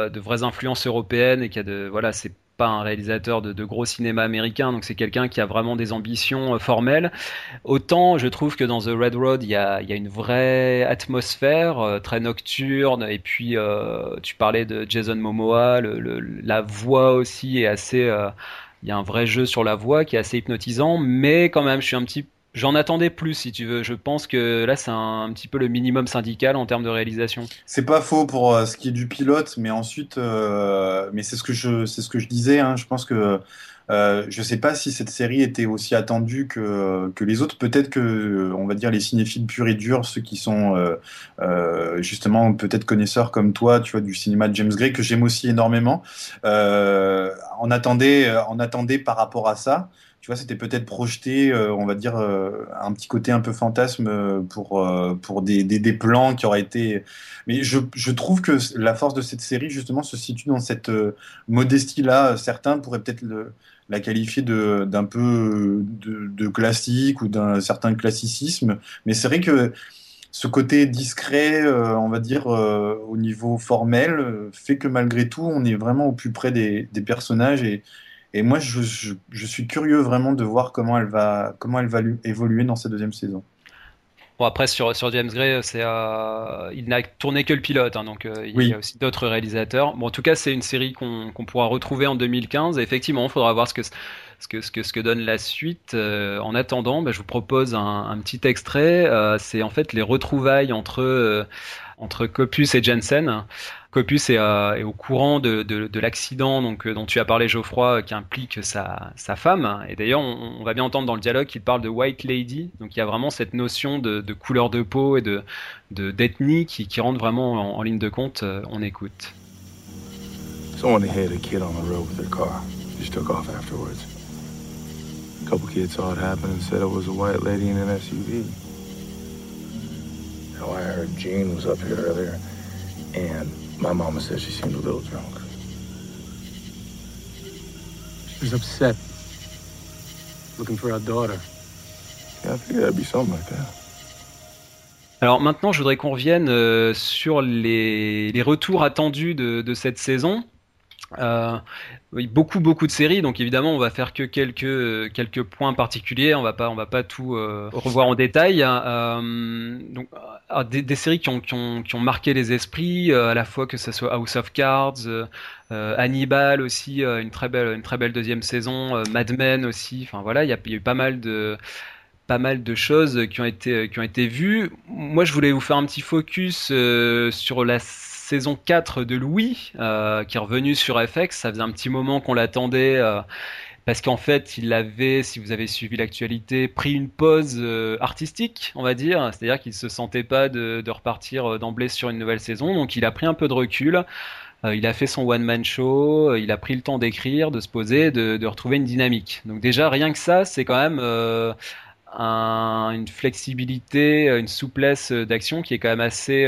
de vraies influences européennes et qui a de, voilà, c'est pas un réalisateur de, de, gros cinéma américain, donc c'est quelqu'un qui a vraiment des ambitions euh, formelles. Autant je trouve que dans The Red Road, il y a, y a une vraie atmosphère euh, très nocturne, et puis euh, tu parlais de Jason Momoa, la voix aussi est assez... Il y a un vrai jeu sur la voix qui est assez hypnotisant, mais quand même je suis un petit J'en attendais plus, si tu veux. Je pense que là, c'est un, petit peu le minimum syndical en termes de réalisation. C'est pas faux pour euh, ce qui est du pilote, mais ensuite, euh, mais c'est ce que je, c'est ce que je disais. Hein, je pense que euh, je sais pas si cette série était aussi attendue que, que les autres. Peut-être que, on va dire, les cinéphiles purs et durs, ceux qui sont euh, euh, justement peut-être connaisseurs comme toi, tu vois, du cinéma de James Gray, que j'aime aussi énormément, euh, en attendait, en attendait par rapport à ça tu vois, c'était peut-être projeté, euh, on va dire, euh, un petit côté un peu fantasme euh, pour, des, plans qui auraient été. Mais je, je, trouve que la force de cette série, justement, se situe dans cette modestie-là. Certains pourraient peut-être la qualifier d'un peu de, classique ou d'un certain classicisme. Mais c'est vrai que ce côté discret, on va dire, au niveau formel, fait que malgré tout, on est vraiment au plus près des, personnages et moi, je, je, je, suis curieux vraiment de voir comment elle va, comment elle va évoluer dans sa deuxième saison. Bon après sur, sur James Gray, c'est euh, il n'a tourné que le pilote, hein, donc euh, il oui. y a aussi d'autres réalisateurs. Bon en tout cas c'est une série qu'on qu pourra retrouver en 2015. Et effectivement, il faudra voir ce que ce que, ce que, ce que donne la suite. Euh, en attendant, bah, je vous propose un, un petit extrait. C'est en fait les retrouvailles entre entre Copus et Jensen. Copus est, euh, est, au courant de, de, de l'accident donc euh, dont tu as parlé Geoffroy qui implique sa, sa femme et d'ailleurs on, on, va bien entendre dans le dialogue qu'il parle de white lady donc il y a vraiment cette notion de, de couleur de peau et de d'ethnie qui, qui rentre vraiment en, en, ligne de compte on écoute Someone hit a kid on the road with their car. Just took off afterwards. A couple kids saw it happen and said it was a white lady in an SUV. Now I heard Jean was up here earlier and My mama says she seemed a little drunk. She was upset. Looking for our daughter. Yeah, I figured that'd be something like that. Alors maintenant, je voudrais qu'on revienne euh, sur les, les, retours attendus de, de cette saison. Euh, beaucoup beaucoup de séries, donc évidemment on va faire que quelques quelques points particuliers. On va pas on va pas tout euh, revoir en détail. Euh, donc ah, des, séries qui ont, qui ont, qui ont marqué les esprits, euh, à la fois que ce soit House of Cards, euh, Hannibal aussi, une très belle une très belle deuxième saison, Mad Men aussi. Enfin voilà, il y a, y a eu pas mal de pas mal de choses qui ont été qui ont été vues. Moi, je voulais vous faire un petit focus sur la saison 4 de Louis, euh, qui est revenu sur FX. Ça faisait un petit moment qu'on l'attendait. Euh, parce qu'en fait, il avait, si vous avez suivi l'actualité, pris une pause euh, artistique, on va dire. C'est-à-dire qu'il se sentait pas de, repartir d'emblée sur une nouvelle saison. Donc, il a pris un peu de recul. Il a fait son one-man show. Il a pris le temps d'écrire, de se poser, de, retrouver une dynamique. Donc, déjà, rien que ça, c'est quand même un, une flexibilité, une souplesse d'action qui est quand même assez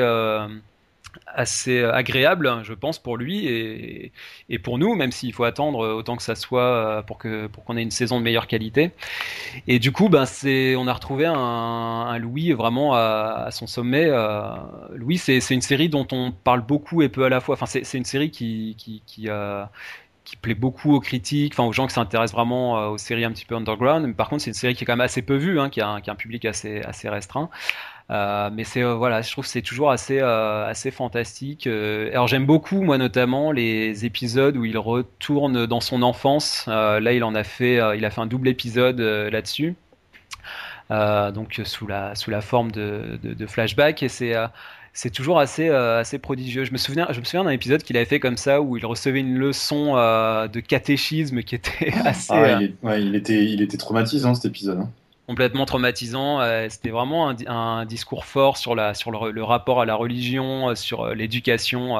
assez agréable, je pense, pour lui et, pour nous, même s'il faut attendre autant que ça soit euh, pour qu'on ait une saison de meilleure qualité. Et du coup, ben on a retrouvé un, Louis vraiment à, son sommet. Euh, Louis, c'est, une série dont on parle beaucoup et peu à la fois. Enfin, c'est, une série qui euh, plaît beaucoup aux critiques, enfin aux gens qui s'intéressent vraiment euh, aux séries un petit peu underground. Mais par contre, c'est une série qui est quand même assez peu vue, hein, qui, a un, public assez restreint. Euh, mais c'est euh, voilà, je trouve que c'est toujours assez euh, assez fantastique. Alors j'aime beaucoup moi notamment les épisodes où il retourne dans son enfance. Là il en a fait il a fait un double épisode là-dessus. donc sous la sous la forme de, de, de flashback et c'est c'est toujours assez assez prodigieux. Je me souviens je me souviens d'un épisode qu'il avait fait comme ça où il recevait une leçon de catéchisme qui était <laughs> assez. Ah, il, est, ouais, il était il était traumatisant cet épisode. Hein. Complètement traumatisant. C'était vraiment un, discours fort sur, le, rapport à la religion, sur l'éducation.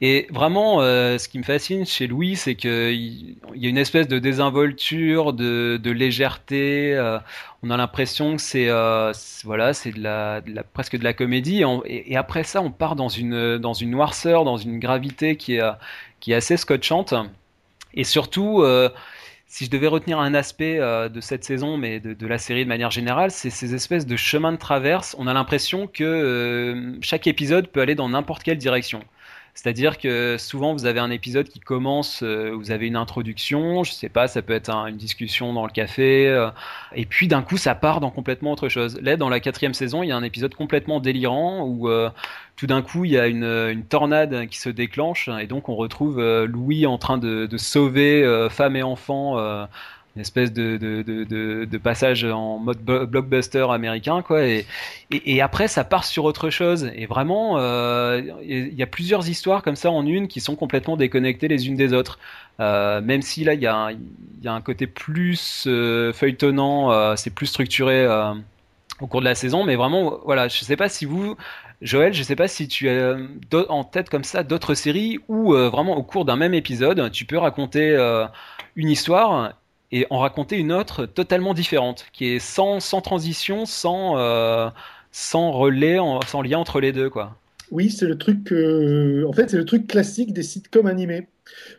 Et vraiment, ce qui me fascine chez Louis, c'est qu'il y a une espèce de désinvolture, de, légèreté. on a l'impression que c'est voilà, c'est presque de la comédie. Et, et, après ça, on part dans une dans une noirceur, dans une gravité qui est qui est assez scotchante. Et surtout, euh, si je devais retenir un aspect euh, de cette saison, mais de, la série de manière générale, c'est ces espèces de chemins de traverse. On a l'impression que euh, chaque épisode peut aller dans n'importe quelle direction. C'est-à-dire que souvent vous avez un épisode qui commence, euh, vous avez une introduction, je sais pas, ça peut être une discussion dans le café, et puis d'un coup ça part dans complètement autre chose. Là, dans la quatrième saison, il y a un épisode complètement délirant où tout d'un coup il y a une, tornade qui se déclenche, et donc on retrouve Louis en train de, sauver femmes et enfants une espèce de, passage en mode blockbuster américain quoi et, après ça part sur autre chose. Et vraiment euh, il y a plusieurs histoires comme ça en une qui sont complètement déconnectées les unes des autres. Euh, même si là il y, a, un côté plus euh, feuilletonnant c'est plus structuré au cours de la saison mais vraiment voilà je sais pas si vous Joël, je sais pas si tu as en tête comme ça d'autres séries où vraiment au cours d'un même épisode, tu peux raconter une histoire et en raconter une autre totalement différente, qui est sans, transition, sans, euh, relais, sans lien entre les deux, quoi. Oui, c'est le truc, en fait, c'est le truc classique des sitcoms animés.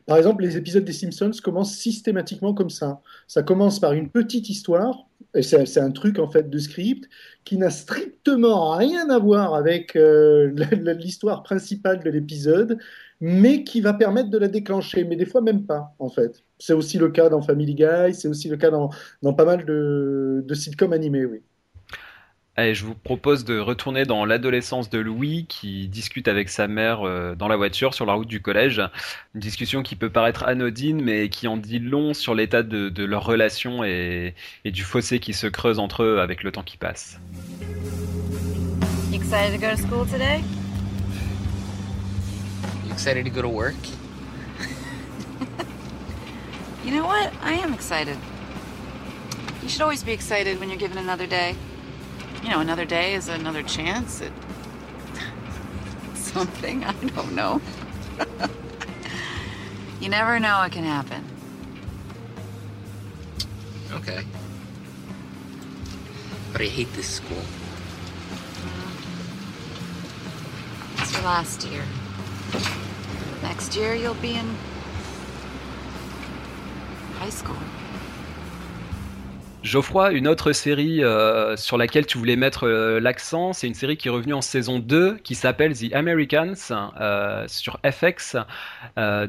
Par exemple, les épisodes des Simpsons commencent systématiquement comme ça. Ça commence par une petite histoire, c'est un truc en fait de script qui n'a strictement rien à voir avec euh, l'histoire principale de l'épisode, mais qui va permettre de la déclencher, mais des fois même pas en fait. C'est aussi le cas dans Family Guy, c'est aussi le cas dans, dans pas mal de, de sitcoms animés, oui. Allez, je vous propose de retourner dans l'adolescence de Louis qui discute avec sa mère euh, dans la voiture sur la route du collège. Une discussion qui peut paraître anodine mais qui en dit long sur l'état de, de, leur relation et, et, du fossé qui se creuse entre eux avec le temps qui passe. excited to go to school today? You excited to go to work? <laughs> you know what? I am excited. You should always be excited when you're given another day. You know, another day is another chance at <laughs> something. I don't know. <laughs> you never know what can happen. Okay. But I hate this school. It's your last year. Next year you'll be in high school. Geoffroy, une autre série euh, sur laquelle tu voulais mettre euh, l'accent, c'est une série qui est revenue en saison 2 qui s'appelle The Americans euh, sur FX,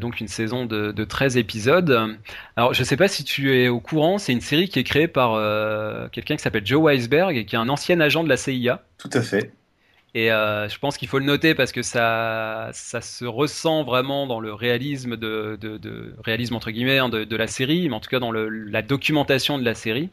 donc une saison de, de, 13 épisodes. Alors je ne sais pas si tu es au courant, c'est une série qui est créée par quelqu'un qui s'appelle Joe Weisberg, qui est un ancien agent de la CIA. Tout à fait. Et euh, je pense qu'il faut le noter parce que ça, ça se ressent vraiment dans le réalisme de, de, réalisme entre guillemets hein, de, la série, mais en tout cas dans la documentation de la série.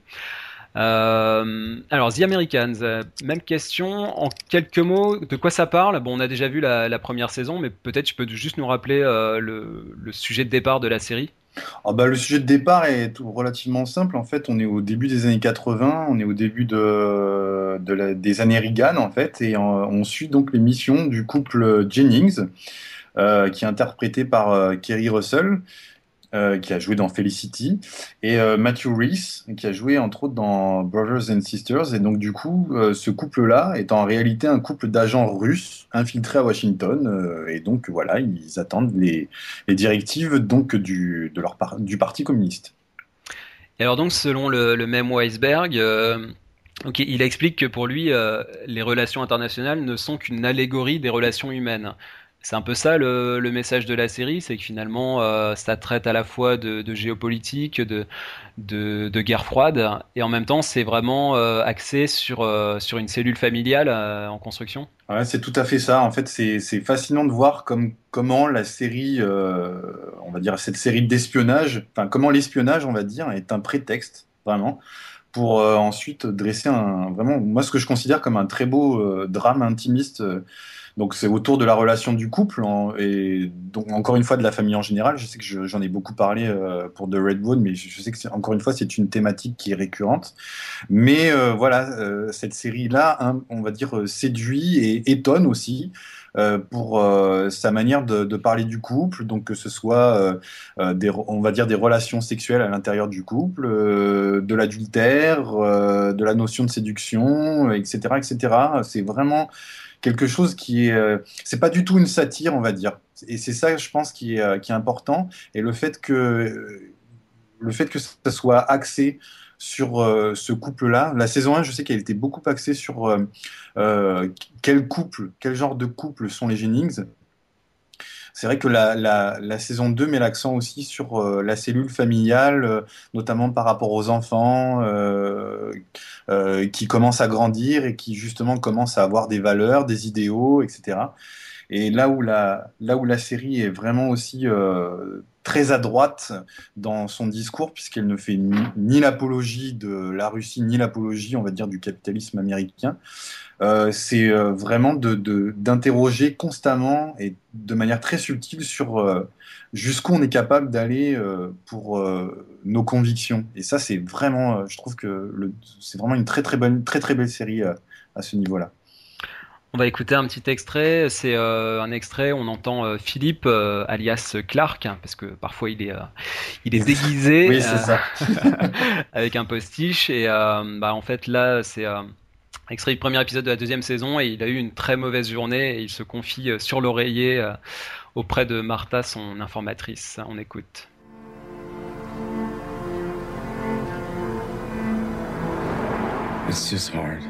Euh, alors The Americans, euh, même question. En quelques mots, de quoi ça parle? Bon, on a déjà vu la, première saison, mais peut-être tu peux juste nous rappeler le, le sujet de départ de la série. Ah bah, le sujet de départ est tout relativement simple. En fait, on est au début des années 80, on est au début des années Reagan, en fait, et on, on, suit donc les missions du couple Jennings, euh, qui est interprété par euh, Kerry Russell, euh, qui a joué dans Felicity, et euh, Matthew Reese, qui a joué entre autres dans Brothers and Sisters. Et donc, du coup, euh, ce couple-là est en réalité un couple d'agents russes infiltrés à Washington. et donc, voilà, ils attendent les, directives donc, du, de leur du Parti communiste. Et alors, donc, selon le, même Weisberg, il explique que pour lui, les relations internationales ne sont qu'une allégorie des relations humaines. C'est un peu ça le, message de la série, c'est que finalement euh, ça traite à la fois de, géopolitique, de, guerre froide, et en même temps c'est vraiment euh, axé sur, euh, sur une cellule familiale en construction. Ouais, c'est tout à fait ça. En fait, c'est fascinant de voir comme, comment la série, on va dire cette série d'espionnage, enfin comment l'espionnage, on va dire, est un prétexte vraiment pour ensuite dresser un vraiment moi ce que je considère comme un très beau drame intimiste. Donc c'est autour de la relation du couple et donc encore une fois de la famille en général. Je sais que je- j'en ai beaucoup parlé euh, pour The Redwood, mais je, sais que encore une fois c'est une thématique qui est récurrente. Mais euh, voilà, euh, cette série-là, hein, on va dire, séduit et étonne aussi euh, pour euh, sa manière de, parler du couple, donc que ce soit, euh, des, on va dire, des relations sexuelles à l'intérieur du couple, de l'adultère, de la notion de séduction, etc., etc. C'est vraiment quelque chose qui est, c'est pas du tout une satire, on va dire. Et c'est ça, je pense, qui est, qui est important. Et le fait que, le fait que ça soit axé sur euh, ce couple-là. La saison 1, je sais qu'elle était beaucoup axée sur euh, euh, quel couple, quel genre de couple sont les Jennings. C'est vrai que la, saison 2 met l'accent aussi sur la cellule familiale, notamment par rapport aux enfants qui commencent à grandir et qui justement commencent à avoir des valeurs, des idéaux, etc. Et là où la, série est vraiment aussi très à droite dans son discours, puisqu'elle ne fait ni, l'apologie de la Russie, ni l'apologie, on va dire, du capitalisme américain, euh, c'est euh, vraiment d'interroger constamment et de manière très subtile sur euh, jusqu'où on est capable d'aller pour nos convictions. Et ça, c'est vraiment, je trouve que c'est vraiment une très très bonne, très très belle série à ce niveau-là. On va écouter un petit extrait. C'est euh, un extrait. On entend euh, Philippe, euh, alias Clark, hein, parce que parfois il est, euh, il est déguisé <laughs> Oui, c'est euh, ça. <laughs> avec un postiche. Et euh, bah, en fait là, c'est euh, extrait du premier épisode de la deuxième saison. Et il a eu une très mauvaise journée. Et il se confie euh, sur l'oreiller euh, auprès de Martha, son informatrice. On écoute. It's just hard.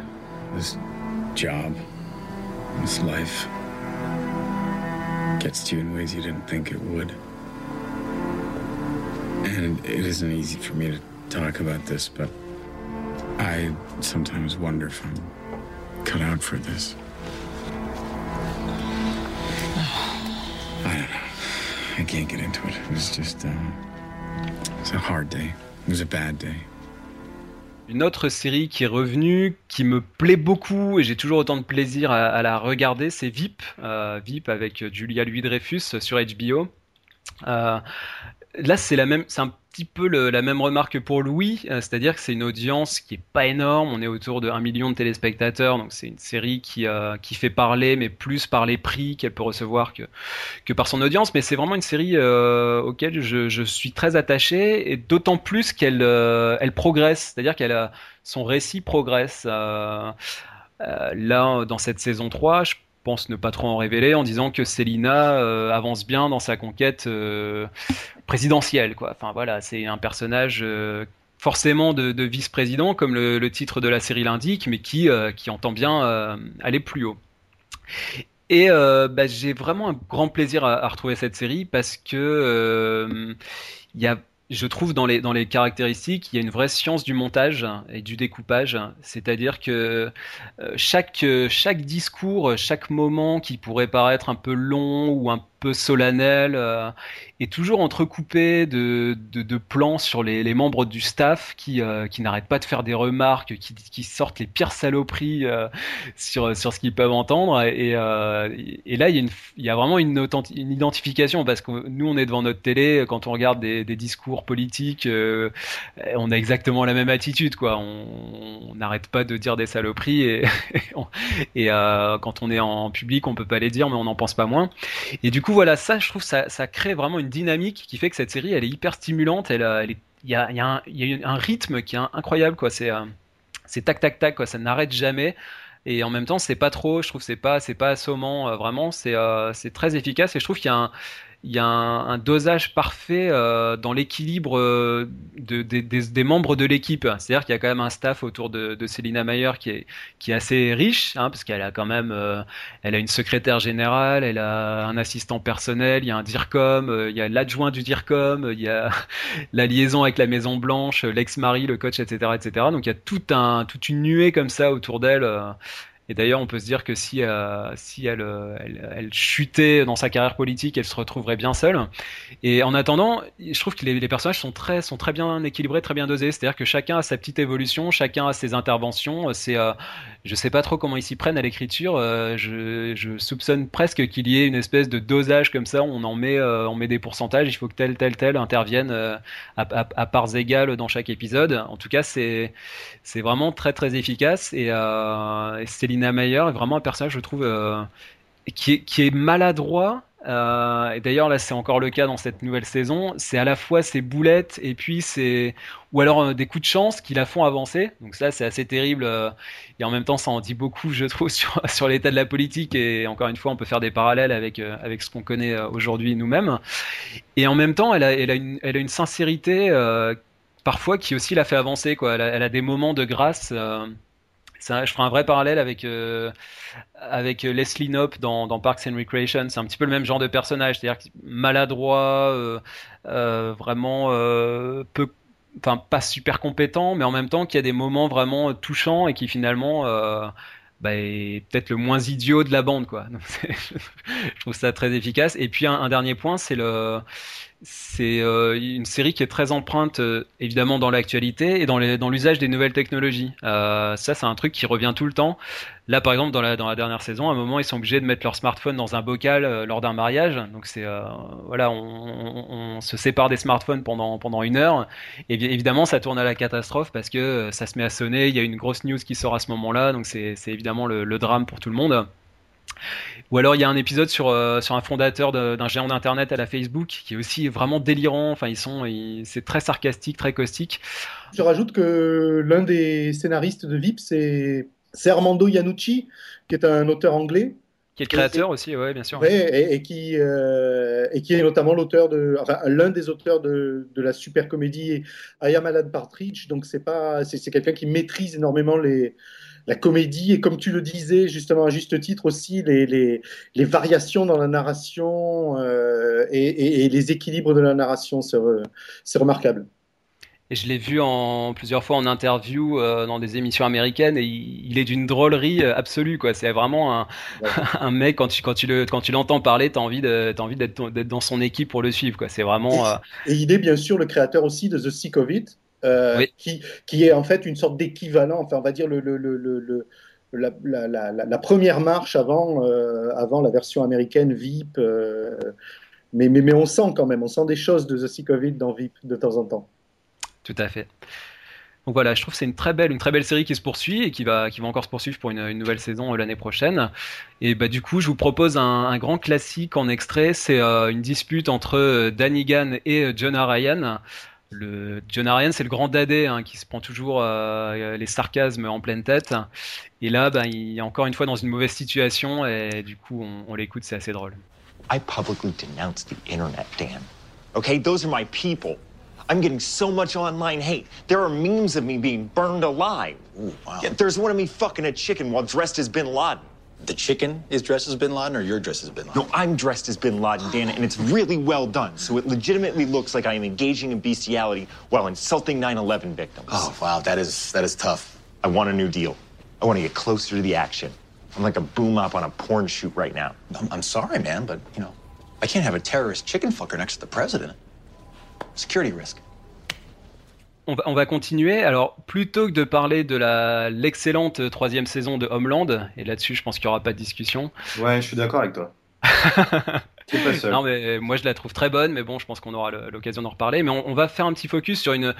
This job, this life gets to you in ways you didn't think it would. And it isn't easy for me to talk about this, but I sometimes wonder if I'm cut out for this. I don't know. I can't get into it. It was just, um, it was a hard day. It was a bad day. Une autre série qui est revenue, qui me plaît beaucoup et j'ai toujours autant de plaisir à, la regarder, c'est VIP. Euh, VIP avec Julia Louis-Dreyfus sur HBO. Euh, là, c'est la même, c'est petit peu la même remarque que pour Louis, euh, c'est-à-dire que c'est une audience qui est pas énorme. On est autour de 1 million de téléspectateurs, donc c'est une série qui, euh, qui fait parler, mais plus par les prix qu'elle peut recevoir que, que par son audience. Mais c'est vraiment une série euh, auquel je, je suis très attaché, et d'autant plus qu'elle elle progresse, c'est-à-dire qu'elle a son récit progresse. Là, dans cette saison 3, je ne pas trop en révéler en disant que Célina euh, avance bien dans sa conquête euh, présidentielle. Quoi. Enfin voilà, c'est un personnage euh, forcément de, de vice-président, comme le, titre de la série l'indique, mais qui, qui entend bien aller plus haut. Et bah, j'ai vraiment un grand plaisir à, à retrouver cette série parce que il y a je trouve dans les, dans les caractéristiques, il y a une vraie science du montage et du découpage. C'est-à-dire que euh, chaque, euh, chaque discours, chaque moment qui pourrait paraître un peu long ou un peu solennel euh, est toujours entrecoupé de, de, plans sur les, les membres du staff qui, euh, qui n'arrêtent pas de faire des remarques, qui, qui sortent les pires saloperies euh, sur, sur ce qu'ils peuvent entendre. Et, euh, et là, il y, a y a vraiment une, identification parce que nous, on est devant notre télé, quand on regarde des, discours politiques, euh, on a exactement la même attitude. quoi. On n'arrête pas de dire des saloperies et, <laughs> et euh, quand on est en public, on peut pas les dire, mais on n'en pense pas moins. Et du coup, voilà, ça, je trouve, ça, ça crée vraiment une dynamique qui fait que cette série, elle est hyper stimulante. Elle, a- elle est- il y a, un, y a un rythme qui est incroyable, quoi. C'est, euh, c'est tac, tac, tac, quoi. Ça n'arrête jamais. Et en même temps, c'est pas trop. Je trouve c'est pas, c'est pas assommant. euh, vraiment, c'est, euh, c'est très efficace. Et je trouve qu'il y a un, il y a un, dosage parfait euh, dans l'équilibre euh, de, des- membres de l'équipe. C'est-à-dire qu'il y a quand même un staff autour de, de Célina Mayer qui est, qui est assez riche, hein, parce qu'elle a quand même, euh, elle a une secrétaire générale, elle a un assistant personnel, il y a un DIRCOM, il y a l'adjoint du DIRCOM, il y a <laughs> la liaison avec la Maison Blanche, l'ex-mari, le coach, etc., etc. Donc il y a toute une nuée comme ça autour d'elle. Et d'ailleurs, on peut se dire que si, euh, euh, elle, chutait dans sa carrière politique, elle se retrouverait bien seule. Et en attendant, je trouve que les, personnages sont très, bien équilibrés, très bien dosés. C'est-à-dire que chacun a sa petite évolution, chacun a ses interventions. C'est, euh, je sais pas trop comment ils s'y prennent à l'écriture. Euh, je, soupçonne presque qu'il y ait une espèce de dosage comme ça. On en met, euh, on met des pourcentages. Il faut que tel, tel, tel intervienne à, à, parts égales dans chaque épisode. En tout cas, c'est, c'est vraiment très, très efficace. Et, et c'est Lina Meyer est vraiment un personnage, je trouve, euh, qui est maladroit. Euh, et d'ailleurs là c'est encore le cas dans cette nouvelle saison. C'est à la fois ses boulettes et puis c'est ou alors euh, des coups de chance qui la font avancer. Donc ça c'est assez terrible euh, et en même temps ça en dit beaucoup je trouve <laughs> sur, sur l'état de la politique et encore une fois on peut faire des parallèles avec avec ce qu'on connaît aujourd'hui nous-mêmes. Et en même temps elle a elle a une elle a une sincérité parfois qui aussi la fait avancer quoi. Elle a des moments de grâce je ferai un vrai parallèle avec euh, avec Leslie Knope dans, Parks and Recreation. C'est un petit peu le même genre de personnage, c'est-à-dire maladroit, euh, euh, vraiment euh, peu, enfin pas super compétent, mais en même temps qui a des moments vraiment touchants et qui finalement euh, bah, est peut-être le moins idiot de la bande, <laughs> <laughs> je trouve ça très efficace. Et puis un dernier point, c'est le c'est euh, une série qui est très empreinte euh, évidemment dans l'actualité et dans, l'usage des nouvelles technologies. Euh, ça, c'est un truc qui revient tout le temps. Là, par exemple, dans la, dernière saison, à un moment, ils sont obligés de mettre leur smartphone dans un bocal lors d'un mariage. Donc, c'est voilà, on, se sépare des smartphones pendant pendant une heure. Et évidemment, ça tourne à la catastrophe parce que ça se met à sonner. Il y a une grosse news qui sort à ce moment-là, donc c'est, évidemment le drame pour tout le monde. Ou alors il y a un épisode sur, euh, sur un fondateur d'un géant d'internet à la Facebook qui est aussi vraiment délirant. Enfin, ils sont, c'est très sarcastique, très caustique. Je rajoute que l'un des scénaristes de VIP, c'est Armando Iannucci, qui est un auteur anglais. Qui est le créateur et, aussi, ouais, bien sûr. Ouais, et, et, qui, euh, et qui est notamment l'auteur de, enfin, l'un des auteurs de, de la super comédie I Am Alan Partridge. Donc c'est pas, c'est quelqu'un qui maîtrise énormément les, la comédie et comme tu le disais justement à juste titre aussi les, les, les variations dans la narration euh, et, et, et, les équilibres de la narration c'est remarquable. Et je l'ai vu en plusieurs fois en interview euh, dans des émissions américaines et il, il est d'une drôlerie absolue quoi. C'est vraiment un, ouais. <laughs> un mec quand tu quand tu le quand tu l'entends parler, t'as envie de t'as envie d'être d'être dans son équipe pour le suivre quoi. C'est vraiment. Et, euh... et, il est bien sûr le créateur aussi de The Sick of It, euh, oui. qui, qui, est en fait une sorte d'équivalent, enfin on va dire le, le, le, le la, la, la, la, première marche avant, euh, avant la version américaine VIP. Euh, mais, mais, mais, on sent quand même, on sent des choses de The Sick of It dans VIP de temps en temps. Tout à fait. Donc voilà, je trouve que c'est une très belle, une très belle série qui se poursuit et qui va, qui va encore se poursuivre pour une, une nouvelle saison l'année prochaine. Et bah du coup, je vous propose un, un grand classique en extrait. C'est euh, une dispute entre Danny Gann et Jonah Ryan. Le John Ryan, c'est le grand dadé hein, qui se prend toujours euh, les sarcasmes en pleine tête. Et là, ben, il est encore une fois dans une mauvaise situation et du coup, on, on l'écoute, c'est assez drôle. I publicly denounce the internet, Dan. Okay, those are my people. I'm getting so much online hate. There are memes of me being burned alive. Ooh, wow. Yeah, there's one of me fucking a chicken while dressed as Bin Laden. The chicken is dressed as Bin Laden, or you're dressed as Bin Laden? No, I'm dressed as Bin Laden, Dana, and it's really well done. So it legitimately looks like I am engaging in bestiality while insulting 9/11 victims. Oh wow, that is that is tough. I want a new deal. I want to get closer to the action. I'm like a boom op on a porn shoot right now. I'm, I'm sorry, man, but you know, I can't have a terrorist chicken fucker next to the president. Security risk. On va, on va, continuer. Alors, plutôt que de parler de la l'excellente troisième saison de Homeland, et là-dessus, je pense qu'il n'y aura pas de discussion. Ouais, je suis d'accord avec toi. <laughs> C'est pas seul. Non, mais moi, je la trouve très bonne, mais bon, je pense qu'on aura l'occasion d'en reparler. Mais on, on, va faire un petit focus sur une,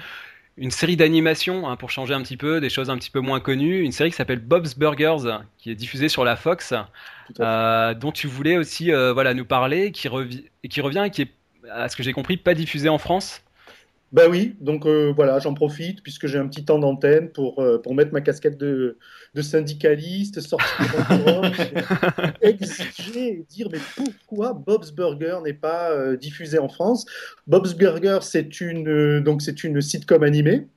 une série d'animation, hein, pour changer un petit peu, des choses un petit peu moins connues. Une série qui s'appelle Bob's Burgers, qui est diffusée sur la Fox, euh, dont tu voulais aussi euh, voilà, nous parler, qui, revi qui revient et qui est, à ce que j'ai compris, pas diffusée en France. Ben oui, donc euh, voilà, j'en profite puisque j'ai un petit temps d'antenne pour, euh, pour mettre ma casquette de, de syndicaliste, sortir <laughs> exiger et dire mais pourquoi Bob's Burger n'est pas euh, diffusé en France? Bob's Burger, c'est une, donc c'est une sitcom animée.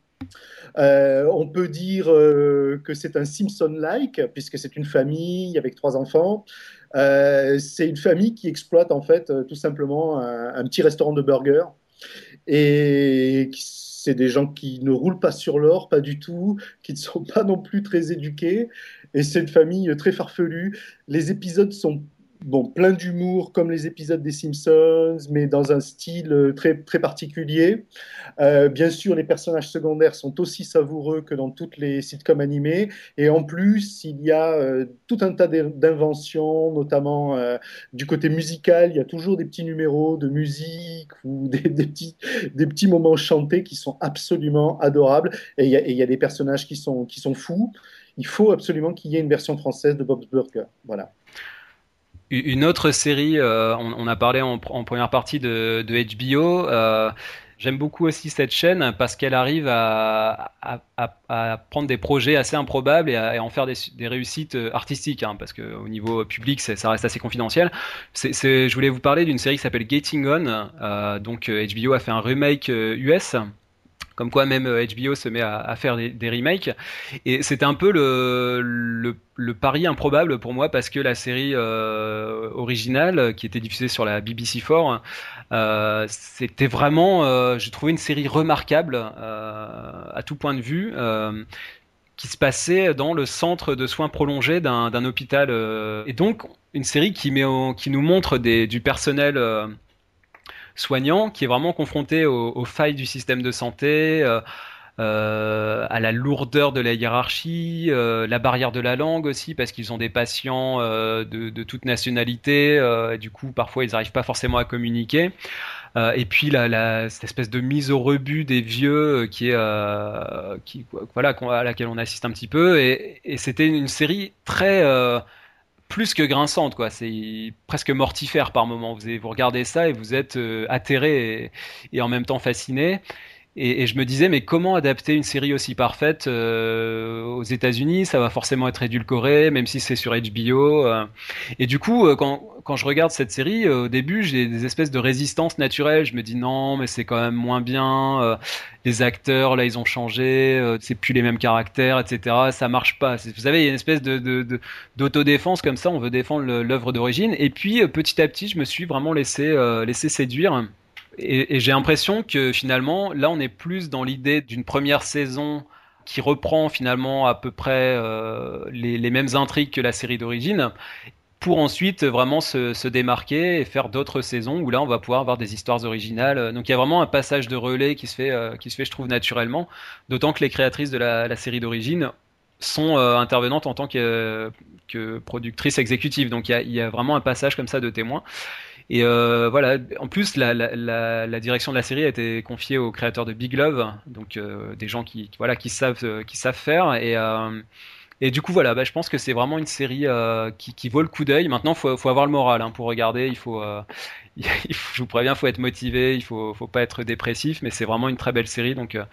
on peut dire que c'est un Simpson-like puisque c'est une famille avec trois enfants. c'est une famille qui exploite en fait tout simplement un, un petit restaurant de burgers et c'est des gens qui ne roulent pas sur l'or, pas du tout, qui ne sont <laughs> pas non plus très éduqués. Et c'est une famille très farfelue. Les épisodes sont bon, plein d'humour comme les épisodes des Simpsons, mais dans un style euh, très, très particulier. Euh, bien sûr, les personnages secondaires sont aussi savoureux que dans toutes les sitcoms animés. Et en plus, il y a euh, tout un tas d'inventions, notamment du côté musical. Il y a toujours des petits numéros de musique ou <laughs> des, petits, des petits moments chantés qui sont absolument adorables. Et il y a, et il y a des personnages qui sont, qui sont fous. Il faut absolument qu'il y ait une version française de Bob's Burger. Voilà. Une autre série, euh, on, a parlé en, première partie de, HBO. Euh, j'aime beaucoup aussi cette chaîne parce qu'elle arrive à, prendre des projets assez improbables et à, en faire des, réussites euh, artistiques, hein, parce qu'au niveau public, ça reste assez confidentiel. je voulais vous parler d'une série qui s'appelle Getting On. donc HBO a fait un remake US comme quoi même HBO se met à, faire des, remakes. Et c'était un peu le, le, pari improbable pour moi parce que la série euh, originale, qui était diffusée sur la BBC4, euh, c'était vraiment, euh, je trouvais une série remarquable à tout point de vue qui se passait dans le centre de soins prolongés d'un hôpital. et donc, une série qui, met qui nous montre des, du personnel soignant qui est vraiment confronté aux, failles du système de santé, euh, euh, à la lourdeur de la hiérarchie, euh, la barrière de la langue aussi, parce qu'ils ont des patients de, toute nationalité, du coup parfois ils n'arrivent pas forcément à communiquer. et puis la, cette espèce de mise au rebut des vieux qui est qui, voilà à laquelle on assiste un petit peu et c'était une série très plus que grinçante, quoi. C'est presque mortifère par moment. Vous, vous regardez ça et vous êtes euh, atterré et, en même temps fasciné. Et, je me disais, mais comment adapter une série aussi parfaite euh, aux États-Unis? Ça va forcément être édulcoré, même si c'est sur HBO. Euh. Et du coup, euh, quand, quand je regarde cette série, au début, j'ai des espèces de résistance naturelle. Je me dis non, mais c'est quand même moins bien. les acteurs, là, ils ont changé. c'est plus les mêmes caractères, etc. Ça marche pas. Vous savez, il y a une espèce de d'autodéfense comme ça. On veut défendre l'œuvre d'origine. Et puis, petit à petit, je me suis vraiment laissé laissé séduire. Et, j'ai l'impression que finalement, là, on est plus dans l'idée d'une première saison qui reprend finalement à peu près euh, les, mêmes intrigues que la série d'origine, pour ensuite vraiment se, démarquer et faire d'autres saisons où là, on va pouvoir avoir des histoires originales. Donc il y a vraiment un passage de relais qui se fait, euh, qui se fait je trouve, naturellement, d'autant que les créatrices de la, série d'origine sont euh, intervenantes en tant que, productrices exécutives. Donc il y, a, il y, a, vraiment un passage comme ça de témoins. Et euh, voilà, en plus, la, direction de la série a été confiée aux créateurs de Big Love, donc euh, des gens qui, voilà, qui, savent, euh, qui savent faire. Et, et du coup, voilà, bah, je pense que c'est vraiment une série qui, qui, vaut le coup d'œil. Maintenant, il faut, faut, avoir le moral hein, pour regarder. Il faut, <laughs> je vous préviens, faut être motivé, il faut, faut pas être dépressif, mais c'est vraiment une très belle série. Donc, euh,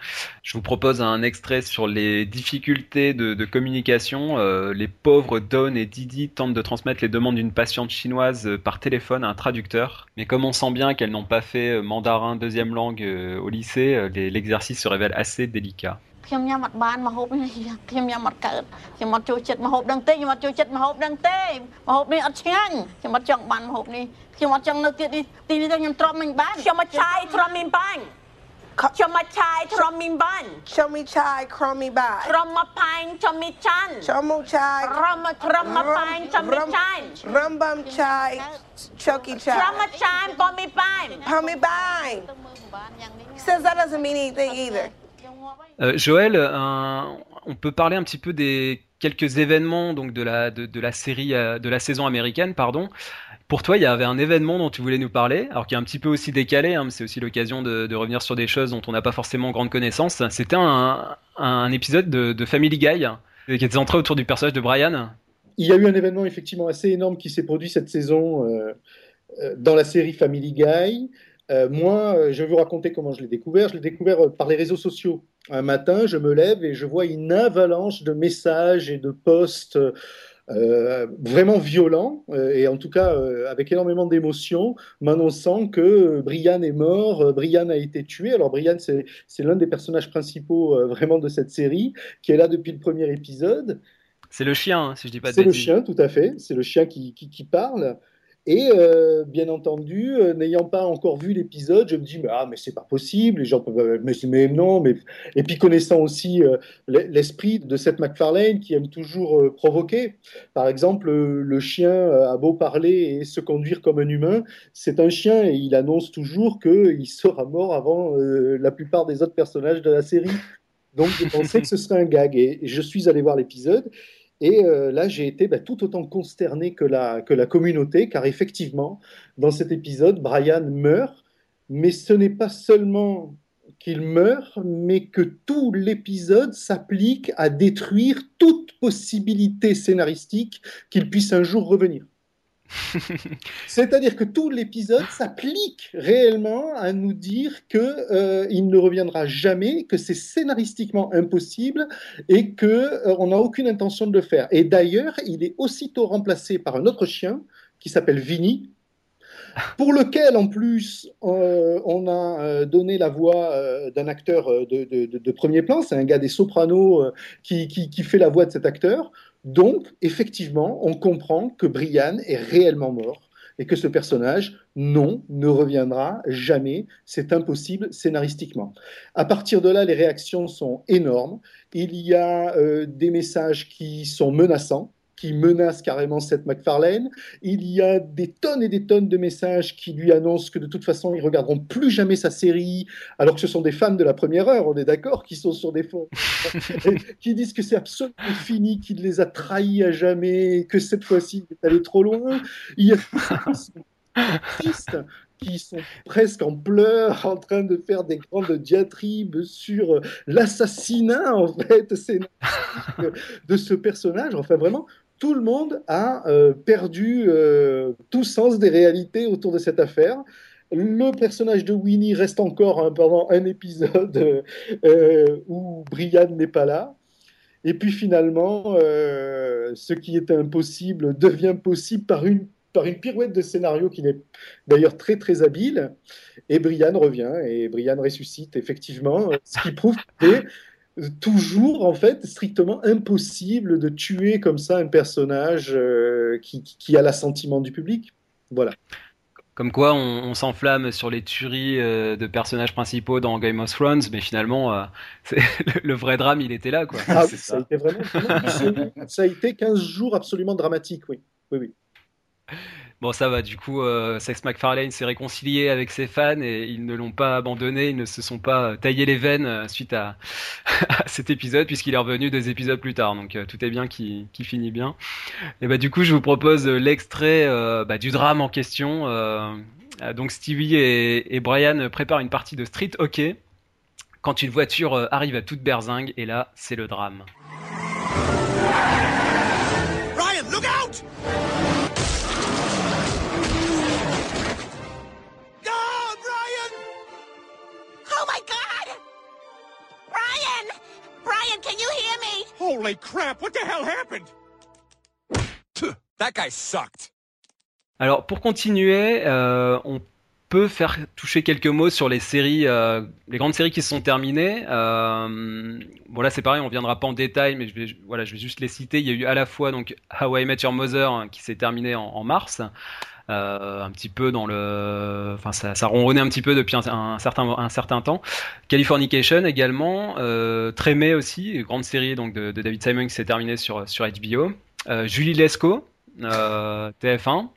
je vous propose un extrait sur les difficultés de, communication. Euh, les pauvres Don et Didi tentent de transmettre les demandes d'une patiente chinoise euh, par téléphone à un traducteur, mais comme on sent bien qu'elles n'ont pas fait mandarin deuxième langue au lycée, l'exercice se révèle assez délicat. ខ្<laughs> ញុំញ៉ាំអត់បានមហូបនេះខ្ញុំញ៉ាំអត់កើតខ្ញុំអត់ចូលចិត្តមហូបដឹងទេខ្ញុំអត់ចូលចិត្តមហូបដឹងទេមហូបនេះអត់ឆ្ងាញ់ខ្ញុំអត់ចង់បានមហូបនេះខ្ញុំអត់ចង់នៅទៀតនេះទីនេះទៅខ្ញុំទ្រាំមិនបានខ្ញុំមកឆាយទ្រាំមិនបានខ្ញុំមកឆាយទ្រាំមិនបានខ្ញុំមកឆាយក្រំមិនបានទ្រាំមកផាញ់ខ្ញុំមិនចាន់ខ្ញុំមកឆាយរំមកទ្រាំមកផាញ់ខ្ញុំមិនចាញ់រំបំឆាយ Chucky Chai. From a chime, for me fine. For me fine. Says that doesn't mean anything either. Euh, Joël, on peut parler un petit peu des quelques événements donc de la de, la série euh, de la saison américaine, pardon. Pour toi, il y avait un événement dont tu voulais nous parler, alors qui est un petit peu aussi décalé, hein, c'est aussi l'occasion de, revenir sur des choses dont on n'a pas forcément grande connaissance. C'était un, épisode de, Family Guy qui était centré autour du personnage de Brian. Il y a eu un événement effectivement assez énorme qui s'est produit cette saison euh, dans la série Family Guy. Moi, je vais vous raconter comment je l'ai découvert. Je l'ai découvert par les réseaux sociaux un matin, je me lève et je vois une avalanche de messages et de posts euh, vraiment violents, euh, et en tout cas euh, avec énormément d'émotion, m'annonçant que Brian est mort, Brian a été tué. Alors Brian, c'est l'un des personnages principaux vraiment de cette série, qui est là depuis le premier épisode. C'est le chien, hein, si je dis pas de C'est le chien, tout à fait. C'est le chien qui, qui, qui parle. Et euh, bien entendu, euh, n'ayant pas encore vu l'épisode, je me dis mais, ah mais c'est pas possible. Les gens peuvent mais, non. Mais et puis connaissant aussi euh, l'esprit de cette McFarlane qui aime toujours provoquer. Par exemple, le chien a beau parler et se conduire comme un humain, c'est un chien et il annonce toujours qu'il sera mort avant la plupart des autres personnages de la série. Donc je pensais que ce serait un gag et je suis allé voir l'épisode et euh, là, j'ai été bah, tout autant consterné que la, que la communauté, car effectivement, dans cet épisode, Brian meurt, mais ce n'est pas seulement qu'il meurt, mais que tout l'épisode s'applique à détruire toute possibilité scénaristique qu'il puisse un jour revenir. <laughs> C'est-à-dire que tout l'épisode s'applique réellement à nous dire qu'il euh, ne reviendra jamais, que c'est scénaristiquement impossible et qu'on euh, n'a aucune intention de le faire. Et d'ailleurs, il est aussitôt remplacé par un autre chien qui s'appelle Vinny, pour lequel, en plus, euh, on a donné la voix d'un acteur de, premier plan. C'est un gars des sopranos qui, fait la voix de cet acteur. Donc, effectivement, on comprend que Brian est réellement mort et que ce personnage, non, ne reviendra jamais. C'est impossible scénaristiquement. À partir de là, les réactions sont énormes. Il y a euh, des messages qui sont menaçants qui menace carrément cette McFarlane. Il y a des tonnes et des tonnes de messages qui lui annoncent que de toute façon, ils regarderont plus jamais sa série, alors que ce sont des fans de la première heure, on est d'accord, qui sont sur des fonds, <laughs> qui disent que c'est absolument fini, qu'il les a trahis à jamais, que cette fois-ci, il est allé trop loin. Il y a tristes qui sont presque en pleurs, en train de faire des grandes diatribes sur l'assassinat, en fait, de ce personnage. Enfin, vraiment, tout le monde a euh, perdu euh, tout sens des réalités autour de cette affaire. Le personnage de Winnie reste encore hein, pendant un épisode euh, où Brian n'est pas là. Et puis finalement, ce qui était impossible devient possible par une, pirouette de scénario qui n'est d'ailleurs très très habile. Et Brian revient et Brian ressuscite effectivement, ce qui prouve que toujours en fait strictement impossible de tuer comme ça un personnage euh, qui, qui, a l'assentiment du public. Voilà. Comme quoi, on, s'enflamme sur les tueries euh, de personnages principaux dans Game of Thrones, mais finalement, euh, <laughs> le, vrai drame, il était là. Quoi. Ah, ça. ça. a été vraiment, ça a été 15 jours absolument dramatiques, oui. Oui, oui. Bon, ça va, du coup, euh, Sex MacFarlane s'est réconcilié avec ses fans et ils ne l'ont pas abandonné, ils ne se sont pas taillés les veines euh, suite <laughs> à, cet épisode, puisqu'il est revenu deux épisodes plus tard. Donc euh, tout est bien qui, finit bien. Et bah, du coup, je vous propose l'extrait bah, du drame en question. donc Stevie et, et, Brian préparent une partie de street hockey quand une voiture arrive à toute berzingue, et là, c'est le drame. Holy crap, what the hell happened? That guy sucked. Alors pour continuer, euh, on peut faire toucher quelques mots sur les séries, euh, les grandes séries qui se sont terminées. Euh, bon là c'est pareil, on viendra pas en détail, mais je vais, voilà, je vais juste les citer. Il y a eu à la fois donc How I Met Your Mother hein, qui s'est terminé en, mars. Euh, un petit peu dans le, enfin ça, ça ronronnait un petit peu depuis un, certain un certain temps. Californication également, euh, Trémé aussi, grande série donc de, de David Simon qui s'est terminée sur sur HBO. Euh, Julie Lescaut, euh, TF1.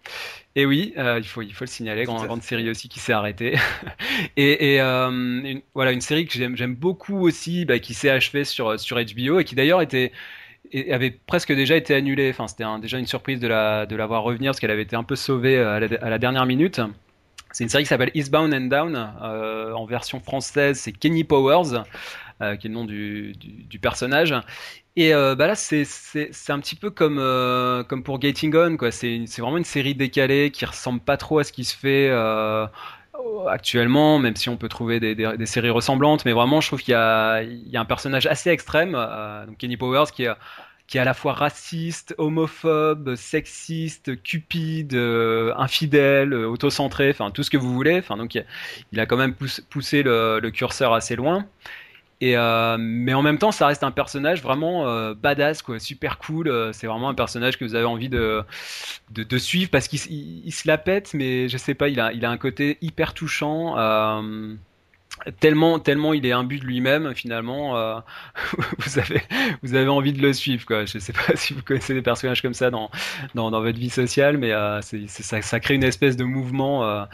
Et oui, euh, il faut il faut le signaler, grande, grande série aussi qui s'est arrêtée. <laughs> et, et une, voilà une série que j'aime j'aime beaucoup aussi, bah, qui s'est achevée sur sur HBO et qui d'ailleurs était avait presque déjà été annulée. Enfin, c'était déjà une surprise de la, de la voir revenir parce qu'elle avait été un peu sauvée euh, à la, dernière minute. C'est une série qui s'appelle Eastbound and Down. Euh, en version française, c'est Kenny Powers, euh, qui est le nom du, du, personnage. Et bah là, c'est un petit peu comme, comme pour Gating On. C'est vraiment une série décalée qui ressemble pas trop à ce qui se fait actuellement, même si on peut trouver des, séries ressemblantes, mais vraiment, je trouve qu'il y, a, un personnage assez extrême, euh, donc Kenny Powers, qui est, qui est à la fois raciste, homophobe, sexiste, cupide, euh, infidèle, autocentré, enfin tout ce que vous voulez. Enfin donc il a quand même poussé le, curseur assez loin. Euh, mais en même temps, ça reste un personnage vraiment euh, badass, quoi, super cool. euh, c'est vraiment un personnage que vous avez envie de de, suivre parce qu'il il, se la pète, mais je sais pas, il a un côté hyper touchant. Tellement tellement il est imbu de lui-même finalement euh, <laughs> vous avez vous avez envie de le suivre quoi je sais pas <laughs> si vous connaissez des personnages comme ça dans dans, dans votre vie sociale mais euh, c'est ça, crée une espèce de mouvement euh,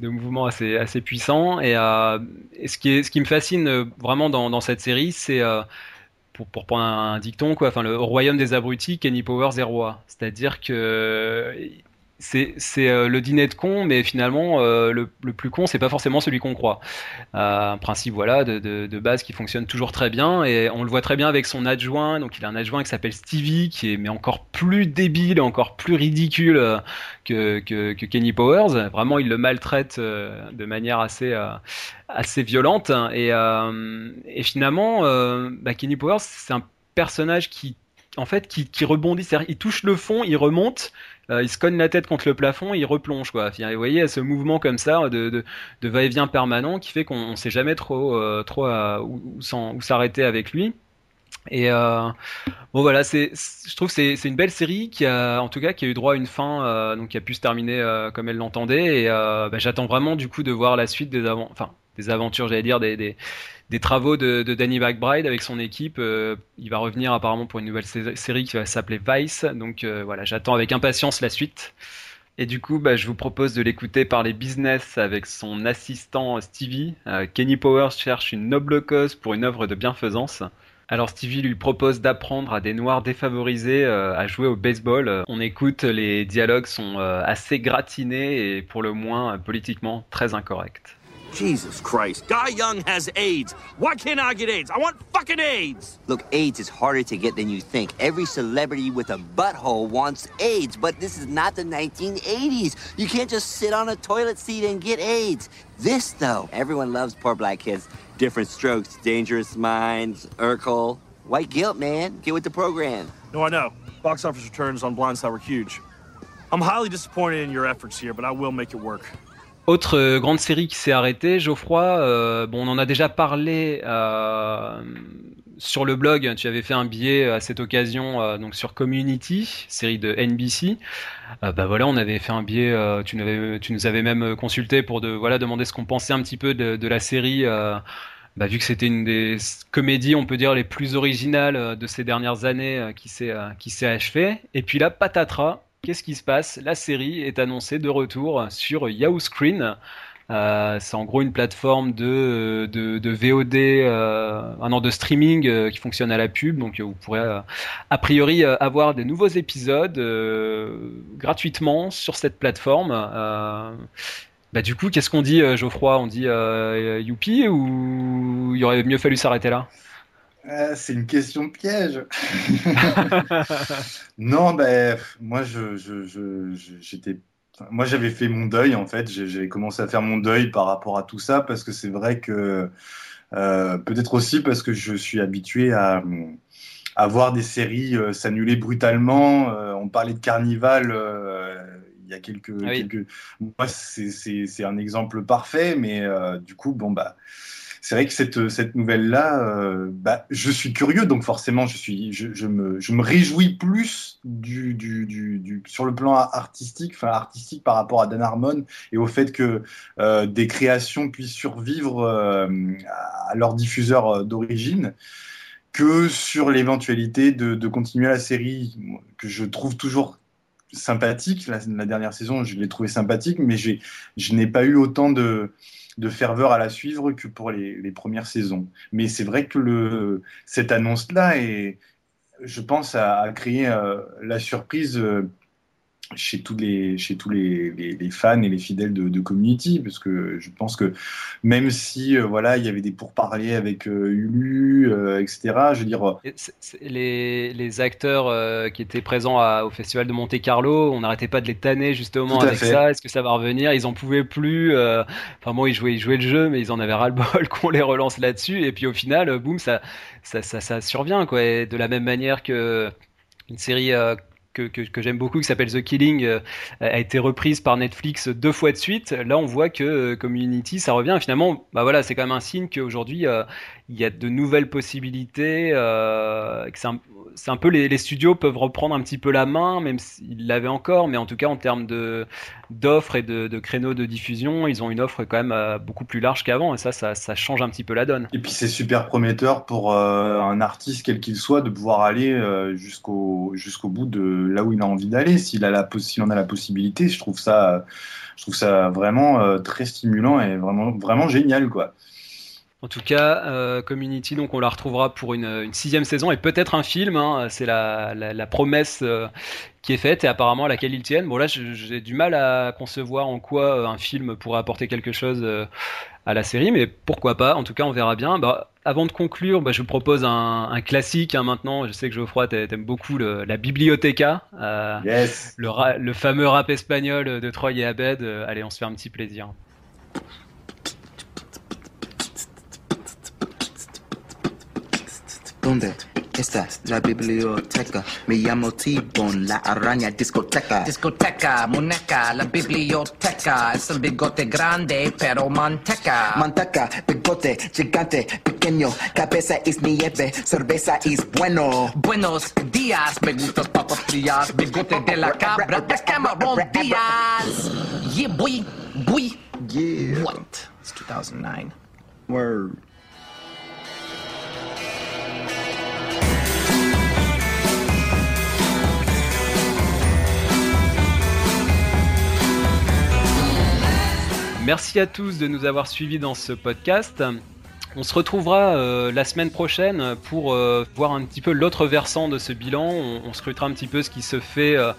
de mouvement assez assez puissant et, ce qui est ce qui me fascine vraiment dans dans cette série c'est pour, pour prendre un, un dicton, quoi, enfin, le au royaume des abrutis, Kenny Powers est roi. C'est-à-dire que c'est euh, le dîner de con, mais finalement, euh, le, plus con, c'est pas forcément celui qu'on croit. Euh, un principe, voilà, de, base qui fonctionne toujours très bien, et on le voit très bien avec son adjoint. Donc, il a un adjoint qui s'appelle Stevie, qui est mais encore plus débile, encore plus ridicule que, Kenny Powers. Vraiment, il le maltraite de manière assez violente. Et, finalement, bah, Kenny Powers, c'est un personnage qui, en fait, qui, rebondit. C'est-à-dire, il touche le fond, il remonte, euh, il se cogne la tête contre le plafond, il replonge. Quoi. Vous voyez, ce mouvement comme ça de, va-et-vient permanent qui fait qu'on ne sait jamais trop, euh, trop à- où, s'arrêter avec lui. Et euh, bon voilà, c'est, je trouve c'est, c'est une belle série qui a, en tout cas, qui a eu droit à une fin, euh, donc qui a pu se terminer euh, comme elle l'entendait. Et euh, bah, j'attends vraiment du coup de voir la suite des aventures, j'allais dire, des, des travaux de, Danny McBride avec son équipe. Euh, il va revenir apparemment pour une nouvelle sé- série qui va s'appeler Vice. Donc euh, voilà, j'attends avec impatience la suite. Et du coup, bah, je vous propose de l'écouter parler business avec son assistant Stevie. Euh, Kenny Powers cherche une noble cause pour une œuvre de bienfaisance. Alors Stevie lui propose d'apprendre à des noirs défavorisés à jouer au baseball. On écoute, les dialogues sont assez gratinés et pour le moins politiquement très incorrects. Jesus Christ. Guy Young has AIDS. Why can't I get AIDS? I want fucking AIDS. Look, AIDS is harder to get than you think. Every celebrity with a butthole wants AIDS, but this is not the 1980s. You can't just sit on a toilet seat and get AIDS. This, though, everyone loves poor black kids. Different strokes, dangerous minds, Urkel. White guilt, man. Get with the program. No, I know. Box office returns on Blindside were huge. I'm highly disappointed in your efforts here, but I will make it work. Autre euh, grande série qui s'est arrêtée, Geoffroy, euh, bon, on en a déjà parlé euh, sur le blog. Tu avais fait un billet à cette occasion donc sur Community, série de NBC. Bah voilà, on avait fait un billet. tu, nous avais, même consulté pour de voilà demander ce qu'on pensait un petit peu de, la série. bah, vu que c'était une des comédies, on peut dire, les plus originales de ces dernières années qui s'est achevée. Et puis là, patatras, qu'est-ce qui se passe? La série est annoncée de retour sur Yahoo Screen. Euh, c'est en gros une plateforme de, de, VOD, un an de streaming euh, qui fonctionne à la pub, donc euh, vous pourrez a priori avoir des nouveaux épisodes gratuitement sur cette plateforme. Bah du coup, qu'est-ce qu'on dit, Geoffroy? On dit youpi ou il aurait mieux fallu s'arrêter là? Euh, c'est une question piège. <laughs> non, ben moi je, je, j'étais, moi j'avais fait mon deuil en fait. J'ai- J'avais commencé à faire mon deuil par rapport à tout ça parce que c'est vrai que euh, peut-être aussi parce que je suis habitué à, à voir des séries euh, s'annuler brutalement. Euh, on parlait de Carnival. il y a quelques, Ah oui. quelques... moi c'est, c'est, c'est un exemple parfait, mais du coup bon bah c'est vrai que cette, cette nouvelle-là, euh, bah, je suis curieux, donc forcément, je, suis, me, réjouis plus sur le plan artistique, enfin artistique par rapport à Dan Harmon et au fait que euh, des créations puissent survivre euh, à leur diffuseur euh, d'origine que sur l'éventualité de, de continuer la série que je trouve toujours sympathique. La, la dernière saison, je l'ai trouvé sympathique, mais je n'ai pas eu autant de, de ferveur à la suivre que pour les, premières saisons. Mais c'est vrai que cette annonce-là, est, je pense, a, a créé euh, la surprise euh, chez tous les, chez tous les, les, les fans et les fidèles de, de Community, parce que je pense que même si euh, voilà, il y avait des pourparlers avec euh, euh, etc., je veux dire, c'est- les, les acteurs euh, qui étaient présents à- au festival de Monte Carlo, on n'arrêtait pas de les tanner justement avec fait. ça. Est-ce que ça va revenir? Ils en pouvaient plus. euh, Enfin bon, ils jouaient, ils jouaient le jeu, mais ils en avaient ras le bol <laughs> qu'on les relance là-dessus. Et puis au final, euh, boum, ça, ça, ça, ça survient quoi. Et de la même manière que une série euh, que, j'aime beaucoup qui s'appelle The Killing a été reprise par Netflix deux fois de suite. Là, on voit que Community, ça revient. finalement, bah voilà, c'est quand même un signe qu'aujourd'hui il y a de nouvelles possibilités. Euh, c'est un, peu les, studios peuvent reprendre un petit peu la main, même s'ils l'avaient encore, mais en tout cas en termes de d'offres et de, créneaux de diffusion, ils ont une offre quand même euh, beaucoup plus large qu'avant, et ça, ça, ça, change un petit peu la donne. Et puis c'est super prometteur pour euh, un artiste quel qu'il soit de pouvoir aller euh, jusqu'au jusqu'au bout de là où il a envie d'aller, s'il a la s'il en a la possibilité. Je trouve ça, je trouve ça vraiment très stimulant et vraiment vraiment génial quoi. En tout cas, euh, Community, donc on la retrouvera pour une, sixième saison et peut-être un film. Hein, c'est la, la, promesse euh, qui est faite et apparemment à laquelle ils tiennent. Bon là, j'ai du mal à concevoir en quoi euh, un film pourrait apporter quelque chose à la série, mais pourquoi pas. En tout cas, on verra bien. Bah, avant de conclure, bah, je vous propose un, un classique hein, maintenant. Je sais que Geoffroy t'aimes beaucoup le, la Biblioteca, yes. le, le, fameux rap espagnol de Troy et Abed. allez, on se fait un petit plaisir. ¿Dónde está la biblioteca? Me llamo T-Bone, la araña discoteca. Discoteca, muñeca, la biblioteca. Es el bigote grande, pero manteca. Manteca, bigote, gigante, pequeño. Cabeza es nieve, cerveza es bueno. Buenos días, me gustas papas frías. Bigote de la cabra, de Cameron Díaz. Yeah, boy, boy. Yeah. What? It's 2009. Word. Merci à tous de nous avoir suivis dans ce podcast. On se retrouvera euh, la semaine prochaine pour euh, voir un petit peu l'autre versant de ce bilan. On, scrutera un petit peu ce qui se fait euh,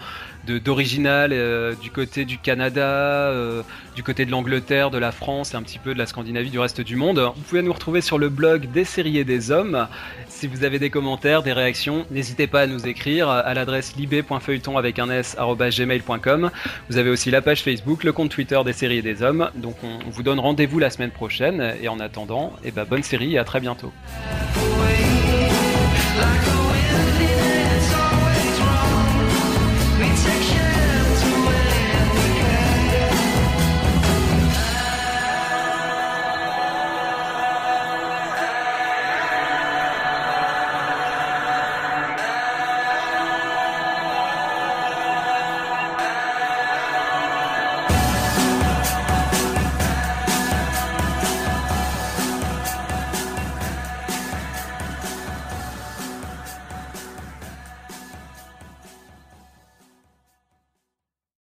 d'original du côté du Canada, du côté de l'Angleterre, de la France et un petit peu de la Scandinavie, du reste du monde. Vous pouvez nous retrouver sur le blog des séries et des hommes. Si vous avez des commentaires, des réactions, n'hésitez pas à nous écrire à l'adresse libé.feuilleton avec un s. Vous avez aussi la page Facebook, le compte Twitter des séries et des hommes. Donc on vous donne rendez-vous la semaine prochaine et en attendant, eh ben, bonne série et à très bientôt.